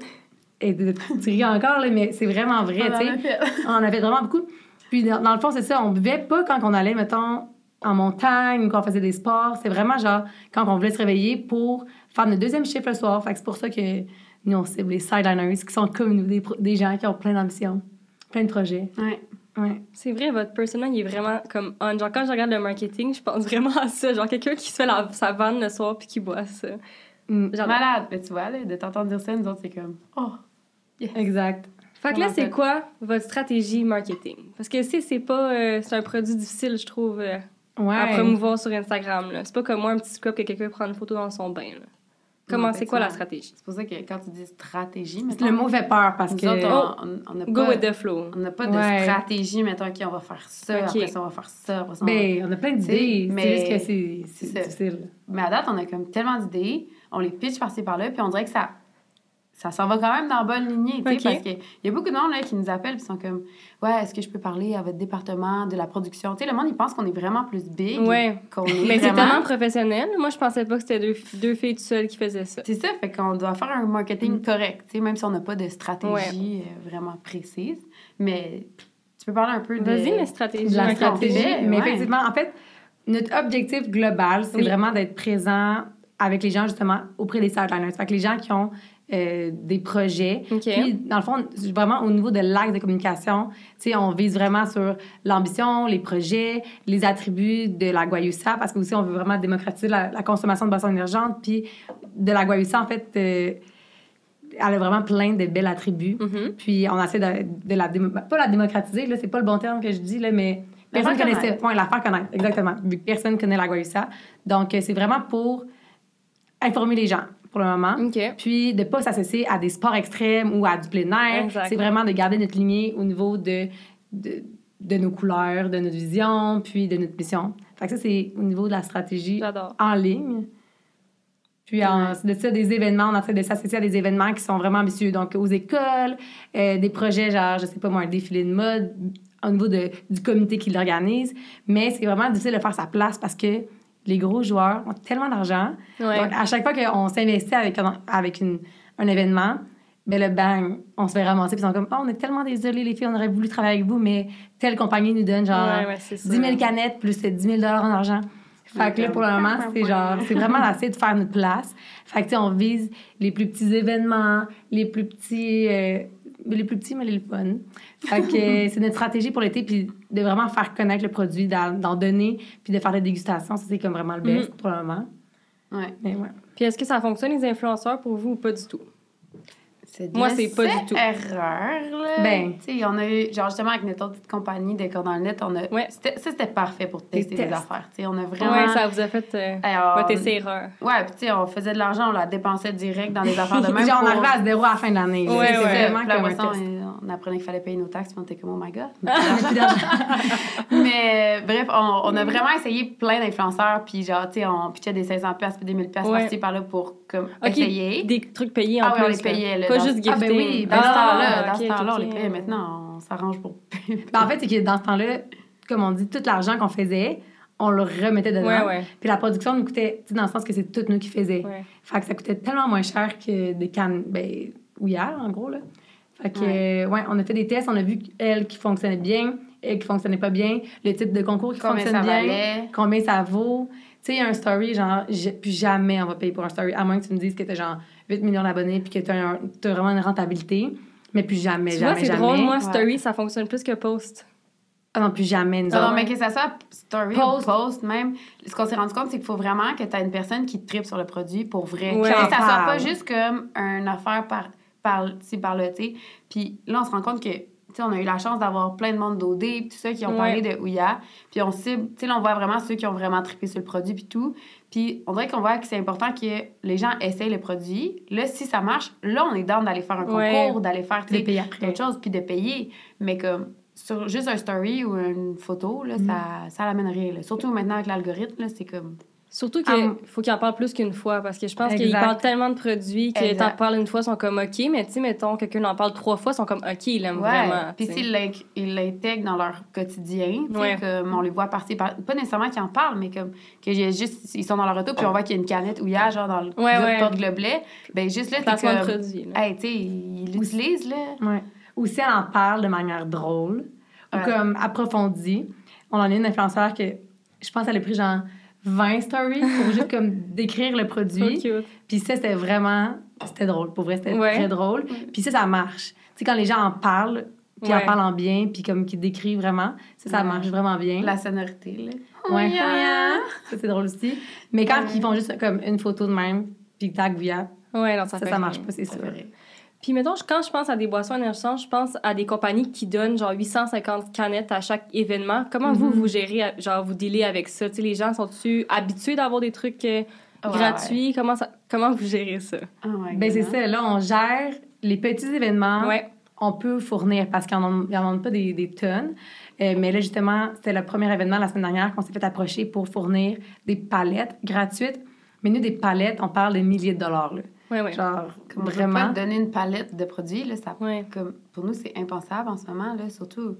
et de- tu ris encore, là, mais c'est vraiment vrai, tu sais. a fait. On en avait vraiment beaucoup. Puis dans, dans le fond, c'est ça, on buvait pas quand on allait, mettons, en montagne ou quand on faisait des sports. C'est vraiment genre quand on voulait se réveiller pour faire notre deuxième chiffre le soir. Fait que c'est pour ça que nous, on cible les sideliners qui sont comme nous, des, gens qui ont plein d'ambition, plein de projets. Ouais. Ouais. C'est vrai, votre personnage, il est vraiment comme on. Genre, quand je regarde le marketing, je pense vraiment à ça. Genre, quelqu'un qui se fait la, sa vanne le soir puis qui boit ça. Mm, J'adore. Malade. Mais tu vois, là, de t'entendre dire ça, nous autres, c'est comme, oh, exact. Fait que là, en c'est quoi votre stratégie marketing? Parce que si c'est pas. euh, c'est un produit difficile, je trouve, euh, Ouais. à promouvoir sur Instagram. là. C'est pas comme moi, un petit scope que quelqu'un prend une photo dans son bain. là. Comment, c'est quoi la stratégie? C'est pour ça que quand tu dis stratégie, Le mettons, mot fait peur parce que. autres, on- on on n'a Go pas, with the flow. on n'a pas Ouais. de stratégie, mettons, OK, on va faire ça, Ok. après ça, on va faire ça, après ça, on va- Ben, on a plein d'idées. Mais juste que c'est difficile. Mais à date, on a comme tellement d'idées, on les pitch par-ci par-là, puis on dirait que ça ça s'en va quand même dans la bonne lignée, tu sais, parce qu'il y a beaucoup de monde là, qui nous appellent et sont comme Ouais, est-ce que je peux parler à votre département de la production? Tu sais, le monde, il pense qu'on est vraiment plus big Ouais. qu'on est Mais c'est vraiment... tellement professionnel. Moi, je pensais pas que c'était deux, deux filles tout seules qui faisaient ça. C'est ça, fait qu'on doit faire un marketing correct, tu sais, même si on n'a pas de stratégie euh, vraiment précise. Mais tu peux parler un peu de... Vas-y, stratégies. de la stratégie. fait, Mais ouais. effectivement, en fait, notre objectif global, c'est Oui. vraiment d'être présent avec les gens, justement, auprès des sideliners. Fait que les gens qui ont euh, des projets. OK. Puis, dans le fond, vraiment, au niveau de l'axe de communication, on vise vraiment sur l'ambition, les projets, les attributs de la Guayusa, parce que aussi, on veut vraiment démocratiser la, la consommation de boissons énergentes. Puis, de la Guayusa, en fait, euh, elle a vraiment plein de belles attributs. Mhm. Puis on essaie de, de la pas la démocratiser là, c'est pas le bon terme que je dis là, mais La personne faire connaissait, connaître. ouais, la faire connaître, exactement. Personne connaît la Guayusa, donc euh, c'est vraiment pour informer les gens pour le moment. Puis de pas s'associer à des sports extrêmes ou à du plein air. C'est vraiment de garder notre lignée au niveau de, de de nos couleurs, de notre vision, puis de notre mission. Fait que ça c'est au niveau de la stratégie en ligne. Puis en, de ça, des événements, on essaie de s'associer à des événements qui sont vraiment ambitieux. Donc, aux écoles, euh, des projets genre, je sais pas moi, un défilé de mode au niveau de, du comité qui l'organise. Mais c'est vraiment difficile de faire sa place parce que les gros joueurs ont tellement d'argent. Ouais. Donc, à chaque fois qu'on s'investit avec, un, avec une, un événement, ben le bang, on se fait ramasser. Puis ils sont comme, oh, on est tellement désolés, les filles, on aurait voulu travailler avec vous, mais telle compagnie nous donne genre Ouais, ouais, c'est ça. 10 000 canettes plus 10 000 en argent. Fait que là, pour le moment, c'est genre, c'est vraiment d'essayer de faire notre place. Fait que, tu sais, on vise les plus petits événements, les plus petits, euh, les plus petits, mais les fun. Fait que euh, c'est notre stratégie pour l'été, puis de vraiment faire connaître le produit, d'en donner, puis de faire des dégustations. Ça, c'est comme vraiment le best pour le moment. Ouais. Mais ouais. Puis est-ce que ça fonctionne, les influenceurs, pour vous ou pas du tout? C'est Moi, c'est pas du tout. erreur, là. Ben. Tu sais, on a eu, genre, justement, avec notre autre petite compagnie de Corps dans le net, on a... Ouais. Ça, c'était parfait pour tester des affaires, tu sais. On a vraiment... Ouais, ça vous a fait euh, Alors, votre essai-erreur. Ouais, puis tu sais, on faisait de l'argent, on la dépensait direct dans des affaires de même. Genre, on arrivait à zéro à la fin de l'année. Ouais, c'est ouais. vraiment comme on, apprenait qu'il fallait payer nos taxes, puis on était comme, oh my God. Mais bref, on, on a vraiment essayé plein d'influenceurs, puis genre, tu sais, on pitchait des 500 pièces puis des 1000 pièces Ouais. par-ci par-là pour comme essayer. des trucs payés en Ah oui, plus. on les là. payait, là, Pas dans- juste Ah, gifting. ben oui, Dans ce Ah, temps-là, dans ce temps-là, on les payait. Maintenant, on s'arrange pour Ben, en fait, c'est que dans ce temps-là, comme on dit, tout l'argent qu'on faisait, on le remettait dedans. Ouais, ouais. Puis la production nous coûtait, tu sais, dans le sens que c'est tout nous qui faisait. Ouais. Fait que ça coûtait tellement moins cher que des cannes, ben, ouillères, en gros, là. Fait que, Ouais. euh, ouais, on a fait des tests, on a vu elle qui fonctionnait bien, elle qui fonctionnait pas bien, le type de concours qui combien fonctionne ça bien, valait? combien ça vaut. Tu sais, un story, genre, plus jamais on va payer pour un story, à moins que tu me dises que t'as genre 8 millions d'abonnés puis que t'as un- t'as vraiment une rentabilité. Mais plus jamais, Tu jamais, vois, c'est jamais. drôle. Moi, Ouais. Story, ça fonctionne plus que Post. Ah non, plus jamais, nous Non, non, mais que ça soit story Post. ou post, même, ce qu'on s'est rendu compte, c'est qu'il faut vraiment que tu aies une personne qui tripe sur le produit pour vrai. Ouais. Que ça soit pas juste comme une affaire par, par par là, tu sais. Puis là, on se rend compte que, tu sais, on a eu la chance d'avoir plein de monde d'OD, puis tout ça, qui ont Ouais. parlé de Ouya. Puis on cible, tu sais, on voit vraiment ceux qui ont vraiment trippé sur le produit, puis tout. Puis on dirait qu'on voit que c'est important que les gens essayent le produit. Là, si ça marche, là, on est dans d'aller faire un Ouais. concours, d'aller faire, d'autres choses, puis de payer. Mais comme sur juste un story ou une photo, là, Mm. ça, ça l'amène rien. là. Surtout maintenant avec l'algorithme, là, c'est comme... Surtout Ah, qu'il faut qu'il en parle plus qu'une fois parce que je pense qu'ils parlent tellement de produits que t'en parles une fois, ils sont comme OK, mais tu sais, mettons, quelqu'un en parle trois fois, ils sont comme OK, ils l'aiment Ouais. vraiment. Puis s'ils l'in- ils l'intègrent dans leur quotidien, Ouais. comme on les voit partir, par... pas nécessairement qu'ils en parlent, mais comme que j'ai juste, ils sont dans leur auto, puis on voit qu'il y a une canette où il y a, genre, dans le Ouais, ouais. porte-gobelet. Ben juste là, t'es comme... produit. là. Hey, tu sais, ils l'utilisent, là. Ouais. Aussi, elle en parle de manière drôle ou comme approfondie. On en a une influenceur que je pense qu'elle a pris genre 20 stories pour juste comme décrire le produit. Puis ça, c'était vraiment... C'était drôle. Pour vrai, c'était Ouais. très drôle. Puis ça, ça marche. Tu sais, quand les gens en parlent, puis en Ouais. en bien, puis comme qu'ils décrivent vraiment, ça, ça Ouais. marche vraiment bien. La sonorité, là. Ouais. Ouya. Ça, c'est drôle aussi. Mais quand Ouais. ils font juste comme une photo de même, puis tag Via, Ouais, non, ça, ça, marche pas, c'est sûr. Puis mettons, quand je pense à des boissons énergisantes, je pense à des compagnies qui donnent genre 850 canettes à chaque événement. Comment vous, Mhm. vous gérez, genre vous dealez avec ça? Tu sais, les gens sont-tu habitués d'avoir des trucs euh, Ouais, gratuits? Comment, ça, comment vous gérez ça? Oh Ben, c'est ça. Là, on gère les petits événements. Ouais. on peut fournir parce qu'ils n'en ont pas des, des tonnes. Euh, mais là, justement, c'était le premier événement la semaine dernière qu'on s'est fait approcher pour fournir des palettes gratuites. Mais nous, des palettes, on parle de milliers de dollars. Là. Ouais, ouais. Genre, Comme on peut vraiment. pas donner une palette de produits, là, ça, Ouais. comme, pour nous, c'est impensable en ce moment, là, surtout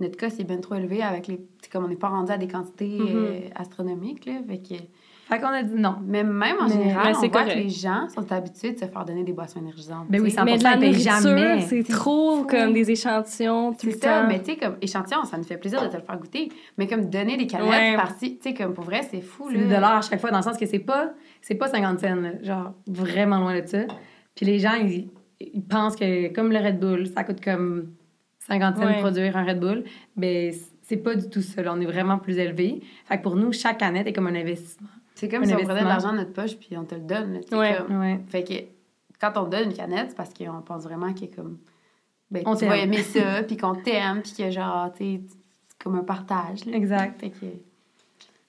notre cost est bien trop élevé avec les... c'est Comme on n'est pas rendu à des quantités Mhm. euh, astronomiques, là, fait que... Fait qu'on a dit non. Mais même en Mais- général, mais on c'est voit correct. que les gens sont habitués de se faire donner des boissons énergisantes. Ben oui, tu sais. ça- Mais de la 100% ils payent nourriture, jamais. c'est C'est trop fou. comme des échantillons tout C'est le ça, temps. mais tu sais, comme échantillon, ça nous fait plaisir de te le faire goûter. Mais comme donner des canettes Ouais. par-ci, tu sais, comme pour vrai, c'est fou, C'est là. des dollars à chaque fois, dans le sens que c'est pas, c'est pas 50 cents, là. genre vraiment loin de ça. Puis les gens, ils, ils pensent que comme le Red Bull, ça coûte comme 50 cents Ouais. de produire un Red Bull. Ben, c'est pas du tout ça. là. On est vraiment plus élevé. Fait que pour nous, chaque canette est comme un investissement. C'est comme Un si on prenait de l'argent de notre poche puis on te le donne, là, Ouais. comme- Ouais. Fait que quand on donne une canette, c'est parce qu'on pense vraiment qu'il est comme. Ben, On tu vas aimer ça, puis qu'on t'aime, puis que genre, tu sais, c'est comme un partage. là. Exact. Fait que.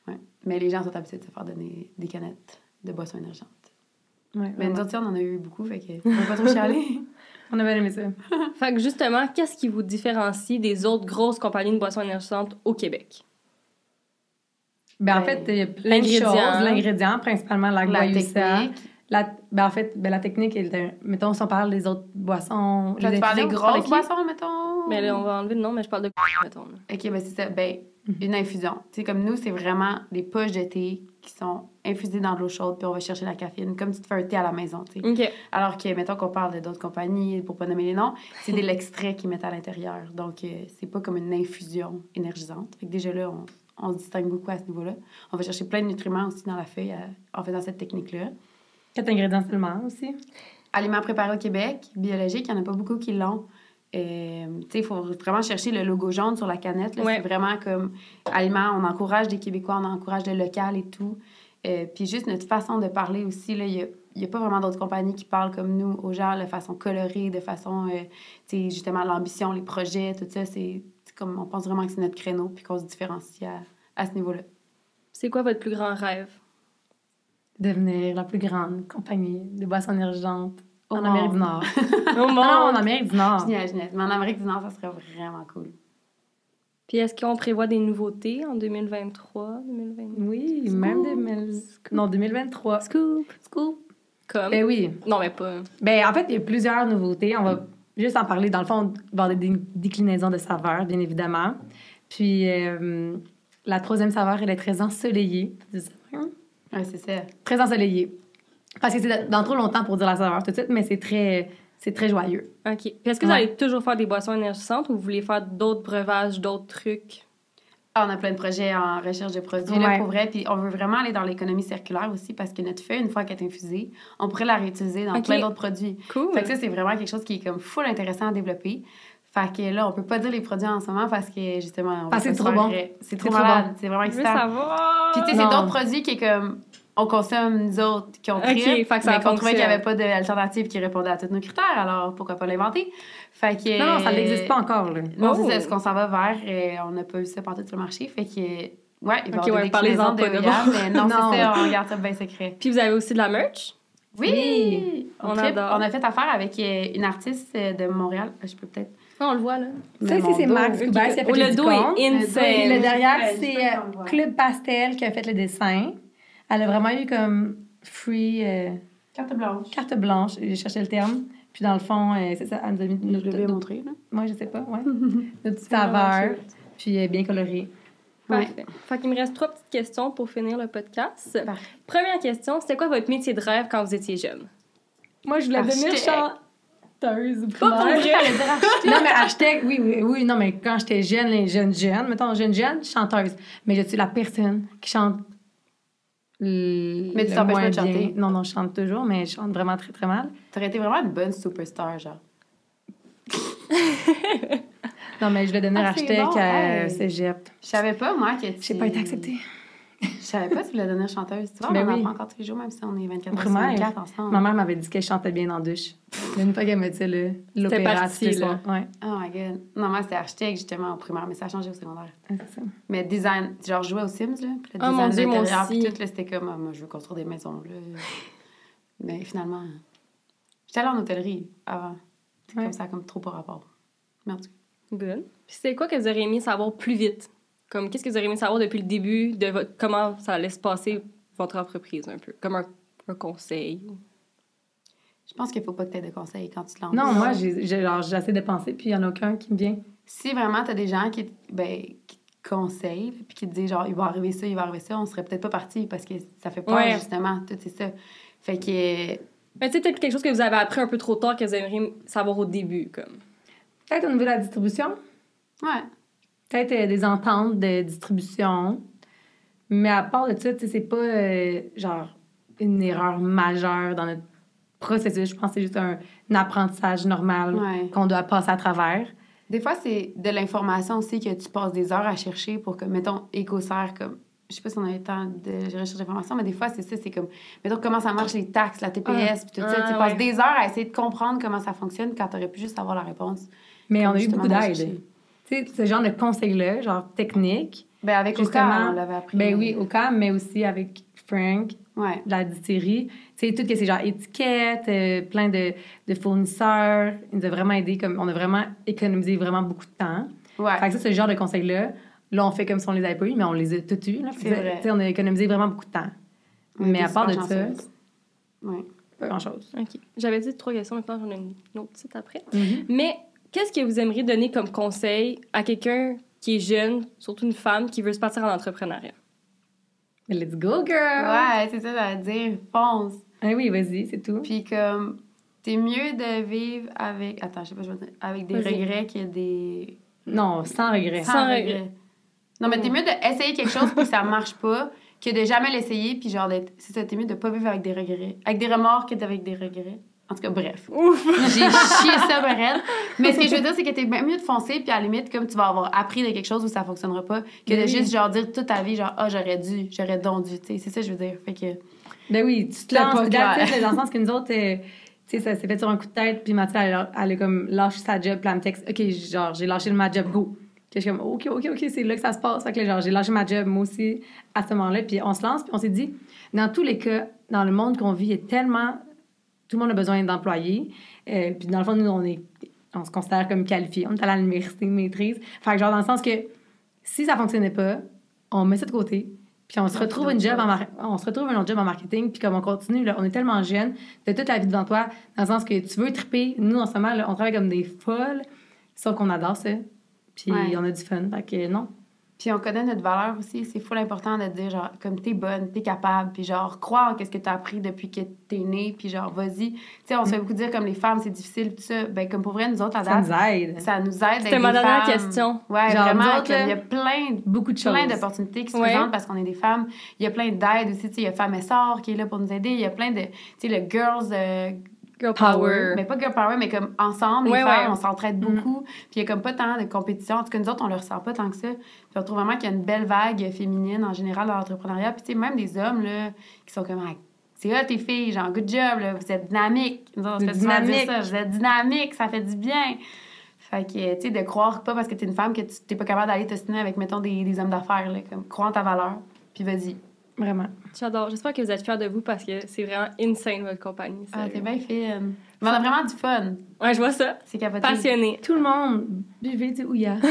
Ouais. Mais les gens sont habitués de se faire donner des canettes de boissons énergentes. Ouais, Mais nous autres, on en a eu beaucoup, fait que. On va pas trop chialer. On a bien aimé ça. Fait que justement, qu'est-ce qui vous différencie des autres grosses compagnies de boissons énergisantes au Québec? Ben, en Ben, fait, il y a plein de l'ingrédient. choses. L'ingrédient, principalement la technique. La, ben, en fait, ben, la technique, mettons, si on parle des autres boissons. Tu parles des grosses boissons, mettons. Mais là, on va enlever le nom, mais je parle de mettons. là? OK, ben c'est ça. Ben. Une infusion. Tu sais, comme nous, c'est vraiment des poches de thé qui sont infusées dans de l'eau chaude, puis on va chercher la caféine, comme tu te fais un thé à la maison, tu. Alors que, mettons qu'on parle de d'autres compagnies, pour pas nommer les noms, c'est de l'extrait qu'ils mettent à l'intérieur. Donc, euh, c'est pas comme une infusion énergisante. Fait que déjà là, on, on se distingue beaucoup à ce niveau-là. On va chercher plein de nutriments aussi dans la feuille euh, en faisant cette technique-là. Quatre ingrédients seulement aussi. Aliments préparés au Québec, biologiques, il n'y en a pas beaucoup qui l'ont. Euh, tu sais, il faut vraiment chercher le logo jaune sur la canette. Ouais. C'est vraiment comme aliments, on encourage des Québécois, on encourage le local et tout. Euh, puis juste notre façon de parler aussi, là, il n'y a, y a pas vraiment d'autres compagnies qui parlent comme nous aux gens de façon colorée, de façon, euh, tu sais, justement, l'ambition, les projets, tout ça. C'est comme, on pense vraiment que c'est notre créneau puis qu'on se différencie à, à ce niveau-là. C'est quoi votre plus grand rêve? Devenir la plus grande compagnie de boissons énergisantes Au en Amérique du. Nord. Au non, monde! en Amérique du Nord. Génial, génial. Mais en Amérique du Nord, ça serait vraiment cool. Puis est-ce qu'on prévoit des nouveautés en 2023, 2022? Oui, Scoop. même 2000... Non, 2023. Scoop! Scoop. Comme? Ben oui. Non, mais pas... Ben, en fait, il y a plusieurs nouveautés. On va juste en parler. Dans le fond, il va avoir des déclinaisons de saveurs, bien évidemment. Puis, euh, la troisième saveur, elle est très ensoleillée. Ouais, c'est ça. Très ensoleillée. Parce que c'est dans trop longtemps pour dire la saveur tout de suite, mais c'est très, c'est très joyeux. OK. Puis est-ce que vous Ouais. allez toujours faire des boissons énergisantes ou vous voulez faire d'autres breuvages, d'autres trucs? Ah, on a plein de projets en recherche de produits, là, Ouais. pour vrai. Puis on veut vraiment aller dans l'économie circulaire aussi parce que notre feuille, une fois qu'elle est infusée, on pourrait la réutiliser dans plein d'autres produits. Cool! Fait que ça, c'est vraiment quelque chose qui est comme full intéressant à développer. Fait que là, on peut pas dire les produits en ce moment parce que justement, on Parce que c'est pas trop bon. C'est trop trop malade. bon. C'est vraiment Je veux excitant. savoir! Puis tu sais, c'est d'autres produits qui est comme on consomme nous autres qui ont Ok, pris, fait que ça mais qu'on trouvait qu'il n'y avait pas d'alternative qui répondait à tous nos critères. Alors pourquoi pas l'inventer? Fait que Non, non, ça n'existe pas encore. Là. non, Oh. c'est ça, ce qu'on s'en va vers. Et on n'a pas eu ça partout sur le marché. Fait que, ouais, il va y Ok, avoir ouais, des parlez-en déclinaisons de pas de mais non, Non. c'est ça, on garde ça bien secret. Puis vous avez aussi de la merch? Oui! Oui. On, adore. on a fait affaire avec euh, une artiste euh, de Montréal. Je peux peut-être. Non, on le voit, là. Ici, mon c'est Max ok. Goubert qui a fait Oh, les le dos est insane! le derrière, c'est sais euh, le. Club Pastel qui a fait le dessin. Elle a vraiment eu comme free euh, Carte blanche. carte blanche. J'ai cherché le terme. Puis dans le fond, euh, c'est ça, elle nous a mis Je notre, l'ai bien montré, là. Moi, je sais pas, ouais. Notre petite saveur. Puis euh, bien colorée. Parfait. Fait qu'il me reste trois petites questions pour finir le podcast. Parfait. Première question, c'était quoi votre métier de rêve quand vous étiez jeune? Moi, je voulais devenir chanteuse ou Pas pour vrai! Non, mais architecte, oui, oui, oui. Non, mais quand j'étais jeune, les jeunes jeunes, mettons jeune jeune, chanteuse. Mais je suis la personne qui chante. L- Mais tu t'empêches pas de chanter? Non, non, je chante toujours, mais je chante vraiment très, très mal. T'aurais été vraiment une bonne superstar, genre. Non, mais je vais devenir Ah, architecte bon, à hey. cégep. Je savais pas, moi, que tu. J'ai pas été acceptée. Je savais pas que tu voulais devenir chanteuse. Tu vois, Ben on en oui. apprend encore tous les jours, même si on est 24 Au heures sur primaire. 24 ensemble. Ma mère m'avait dit qu'elle chantait bien dans la douche. Mais Une fois qu'elle me dit le- l'opéra, là. soirs. Ouais, Oh my god. Non, moi, c'était architecte, justement, au primaire, mais ça a changé au secondaire. ça. Mais design, genre, je jouais aux Sims, là. Puis le Oh, mon design Dieu, d'intérieur, puis tout, là, c'était comme, ah, moi, je veux construire des maisons, là. Mais finalement, j'étais allée en hôtellerie avant. C'est Ouais. comme ça, comme trop par rapport. Mais en cas, Good. Puis c'est quoi que vous auriez aimé savoir plus vite? Comme qu'est-ce que vous auriez aimé savoir depuis le début de votre comment ça allait se passer votre entreprise un peu? Comme un, un conseil. Je pense qu'il faut pas que tu aies de conseils quand tu te lances. Non, moi, j'ai j'essaie de penser, puis il y en a aucun qui me vient. Si vraiment tu as des gens qui, ben, qui te conseillent, puis qui te disent genre, il va arriver ça, il va arriver ça, on serait peut-être pas parti parce que ça fait peur, Ouais. justement. Tout c'est ça. Fait que. Mais tu sais, peut-être quelque chose que vous avez appris un peu trop tard que vous aimeriez savoir au début, comme. Peut-être au niveau de la distribution, Ouais. Peut-être euh, des ententes de distribution. Mais à part de ça, tu c'est pas euh, genre une erreur majeure dans notre processus. Je pense que c'est juste un, un apprentissage normal Ouais. qu'on doit passer à travers. Des fois, c'est de l'information aussi que tu passes des heures à chercher pour que, mettons, écossaire, comme. Je sais pas si on a eu le temps de rechercher l'information, mais des fois, c'est ça, c'est comme, mettons, comment ça marche, les taxes, la TPS, puis tout ça. Ah, tu ouais. passes des heures à essayer de comprendre comment ça fonctionne quand t'aurais pu juste avoir la réponse. Mais on a eu beaucoup d'aide. Tu sais, ce genre de conseils-là, genre technique, Ben, avec Justement, Justement, on l'avait appris. ben oui, au cas, mais aussi avec Frank, Ouais. de la dystérie. Tu sais, tout ce que c'est genre étiquette, euh, plein de, de fournisseurs. Il nous a vraiment aidé, comme on a vraiment économisé vraiment beaucoup de temps. Ouais. Fait que ça, c'est le genre de conseils-là. Là, on fait comme si on les avait pas eu, mais on les a tous eus. là. C'est vrai. tu sais, on a économisé vraiment beaucoup de temps. Mais à part de super ça. Ouais. pas grand-chose. OK. J'avais dit trois questions, maintenant j'en ai une autre petite après. Mhm. Mais qu'est-ce que vous aimeriez donner comme conseil à quelqu'un qui est jeune, surtout une femme, qui veut se partir en entrepreneuriat? Let's go, girl! Ouais, c'est ça, ça veut dire fonce. Ah oui, vas-y, c'est tout. Puis comme, t'es mieux de vivre avec. Attends, je sais pas, je vais dire. Avec des regrets que des. Non, sans regret. Sans regret. Non, mais t'es mieux d'essayer quelque chose puis ça marche pas que de jamais l'essayer puis genre d'être. C'est ça, t'es mieux de pas vivre avec des regrets. Avec des remords que d'avec des regrets. En tout cas, bref. Ouf! J'ai chié ça, ben raide. Mais ce que je veux dire, c'est que t'es bien mieux de foncer, puis à la limite, comme tu vas avoir appris de quelque chose où ça fonctionnera pas, que de Oui. juste, genre, dire toute ta vie, genre, ah, j'aurais dû, j'aurais donc dû, tu sais. C'est ça que je veux dire. Fait que. Ben oui, tu te lances, pas clair. dans le sens que nous autres, euh, tu sais, ça s'est fait sur un coup de tête, puis Mathieu, elle, elle a comme lâché sa job, puis elle me texte, OK, genre, j'ai lâché ma job, go. Puis je suis comme, OK, OK, OK, c'est là que ça se passe. Fait que là, genre, j'ai lâché ma job, moi aussi, à ce moment-là, puis on se lance, puis on s'est dit, dans tous les cas, dans le monde qu'on vit, il y a tellement, tout le monde a besoin d'employés, euh, puis dans le fond, nous, on est, on se considère comme qualifiés, on est allé à l'université, maîtrise. Fait que genre, dans le sens que, si ça fonctionnait pas, on met ça de côté, puis on se fait retrouve une job en on se retrouve un autre job en marketing, puis comme on continue, là, on est tellement jeune, t'as toute la vie devant toi, dans le sens que tu veux triper. Nous, en ce moment, là, on travaille comme des folles, sauf qu'on adore ça. Puis Ouais. on a du fun. Fait que non. Puis on connaît notre valeur aussi. C'est full important de dire, genre, comme t'es bonne, t'es capable, puis genre, crois en qu'est-ce que t'as appris depuis que t'es née, puis genre, vas-y. Tu sais, on se fait beaucoup dire, comme les femmes, c'est difficile, tout ça. Ben, comme pour vrai, nous autres, à Ça date, nous aide. ça nous aide C'était ma dernière question. Ouais, Genre, vraiment, nous autres, comme il y a plein, Beaucoup de choses. plein d'opportunités qui se Ouais. présentent parce qu'on est des femmes. Il y a plein d'aides aussi. Tu sais, il y a Femmes Essor qui est là pour nous aider. Il y a plein de. Tu sais, le Girls. euh, Girl Power. power. mais pas Girl Power, mais comme ensemble, Ouais, les femmes, ouais. on s'entraide beaucoup. Puis il y a comme pas tant de compétition. En tout cas, nous autres, on le ressent pas tant que ça. Puis on trouve vraiment qu'il y a une belle vague féminine en général dans l'entrepreneuriat. Puis tu sais, même des hommes, là, qui sont comme. Ah, c'est hot, tes filles, genre, good job, là, vous êtes dynamiques. Nous autres, on se Vous fait êtes souvent dire dynamiques. ça. Vous êtes dynamiques, ça fait du bien. Fait que, tu sais, de croire pas parce que t'es une femme que tu t'es pas capable d'aller t'ostiner avec, mettons, des, des hommes d'affaires, là. Comme, crois en ta valeur, puis vas-y. Vraiment. J'adore. J'espère que vous êtes fiers de vous parce que c'est vraiment insane, votre compagnie. Ah, t'es bien fine. Mais on a vraiment du fun. Ouais, je vois ça. C'est capoté. Passionné. Tout le monde, buvez du ouya.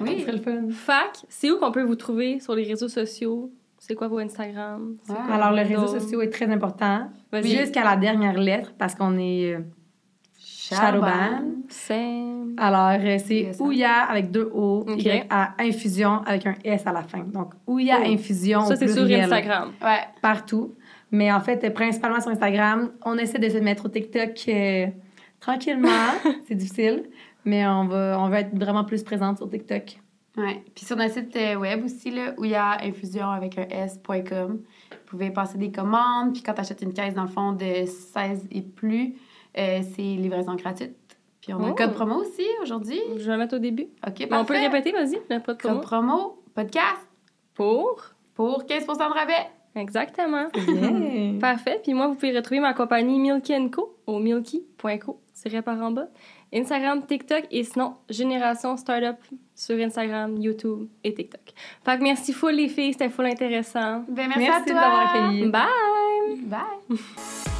Oui. Ce serait le fun. Fac, c'est où qu'on peut vous trouver sur les réseaux sociaux? C'est quoi vos Instagram? C'est Ouais. quoi Alors, les vos- réseaux sociaux est très important. Vas-y. Jusqu'à la dernière lettre, parce qu'on est euh, Shadowban. Alors, euh, c'est hein. Ouya avec deux O, Ok. Y à Infusion avec un S à la fin. Donc, Ouya Oh. Infusion. Ça, c'est sur. Instagram. Ouais. partout. Mais en fait, principalement sur Instagram. On essaie de se mettre au TikTok euh, tranquillement. c'est difficile. Mais on va, on va être vraiment plus présente sur TikTok. Ouais. Puis sur notre site euh, web aussi, là, où il y a infusion avec un S.com, vous pouvez passer des commandes. Puis quand tu achètes une caisse, dans le fond, de 16 et plus, euh, c'est livraison gratuite. Puis on a Oh. un code promo aussi aujourd'hui. Je vais le mettre au début. OK, Mais on peut le parfait. répéter, vas-y. Le pas de promo. Code promo, podcast, Pour? pour 15% de rabais. Exactement. Parfait. Puis moi, vous pouvez retrouver ma compagnie Milky Co au milky.co, c'est par en bas. Instagram, TikTok et sinon Génération Startup sur Instagram, YouTube et TikTok. Fait que merci full les filles, c'était full intéressant. Ben, merci, Merci à de toi. t'avoir accueilli. Bye! Bye.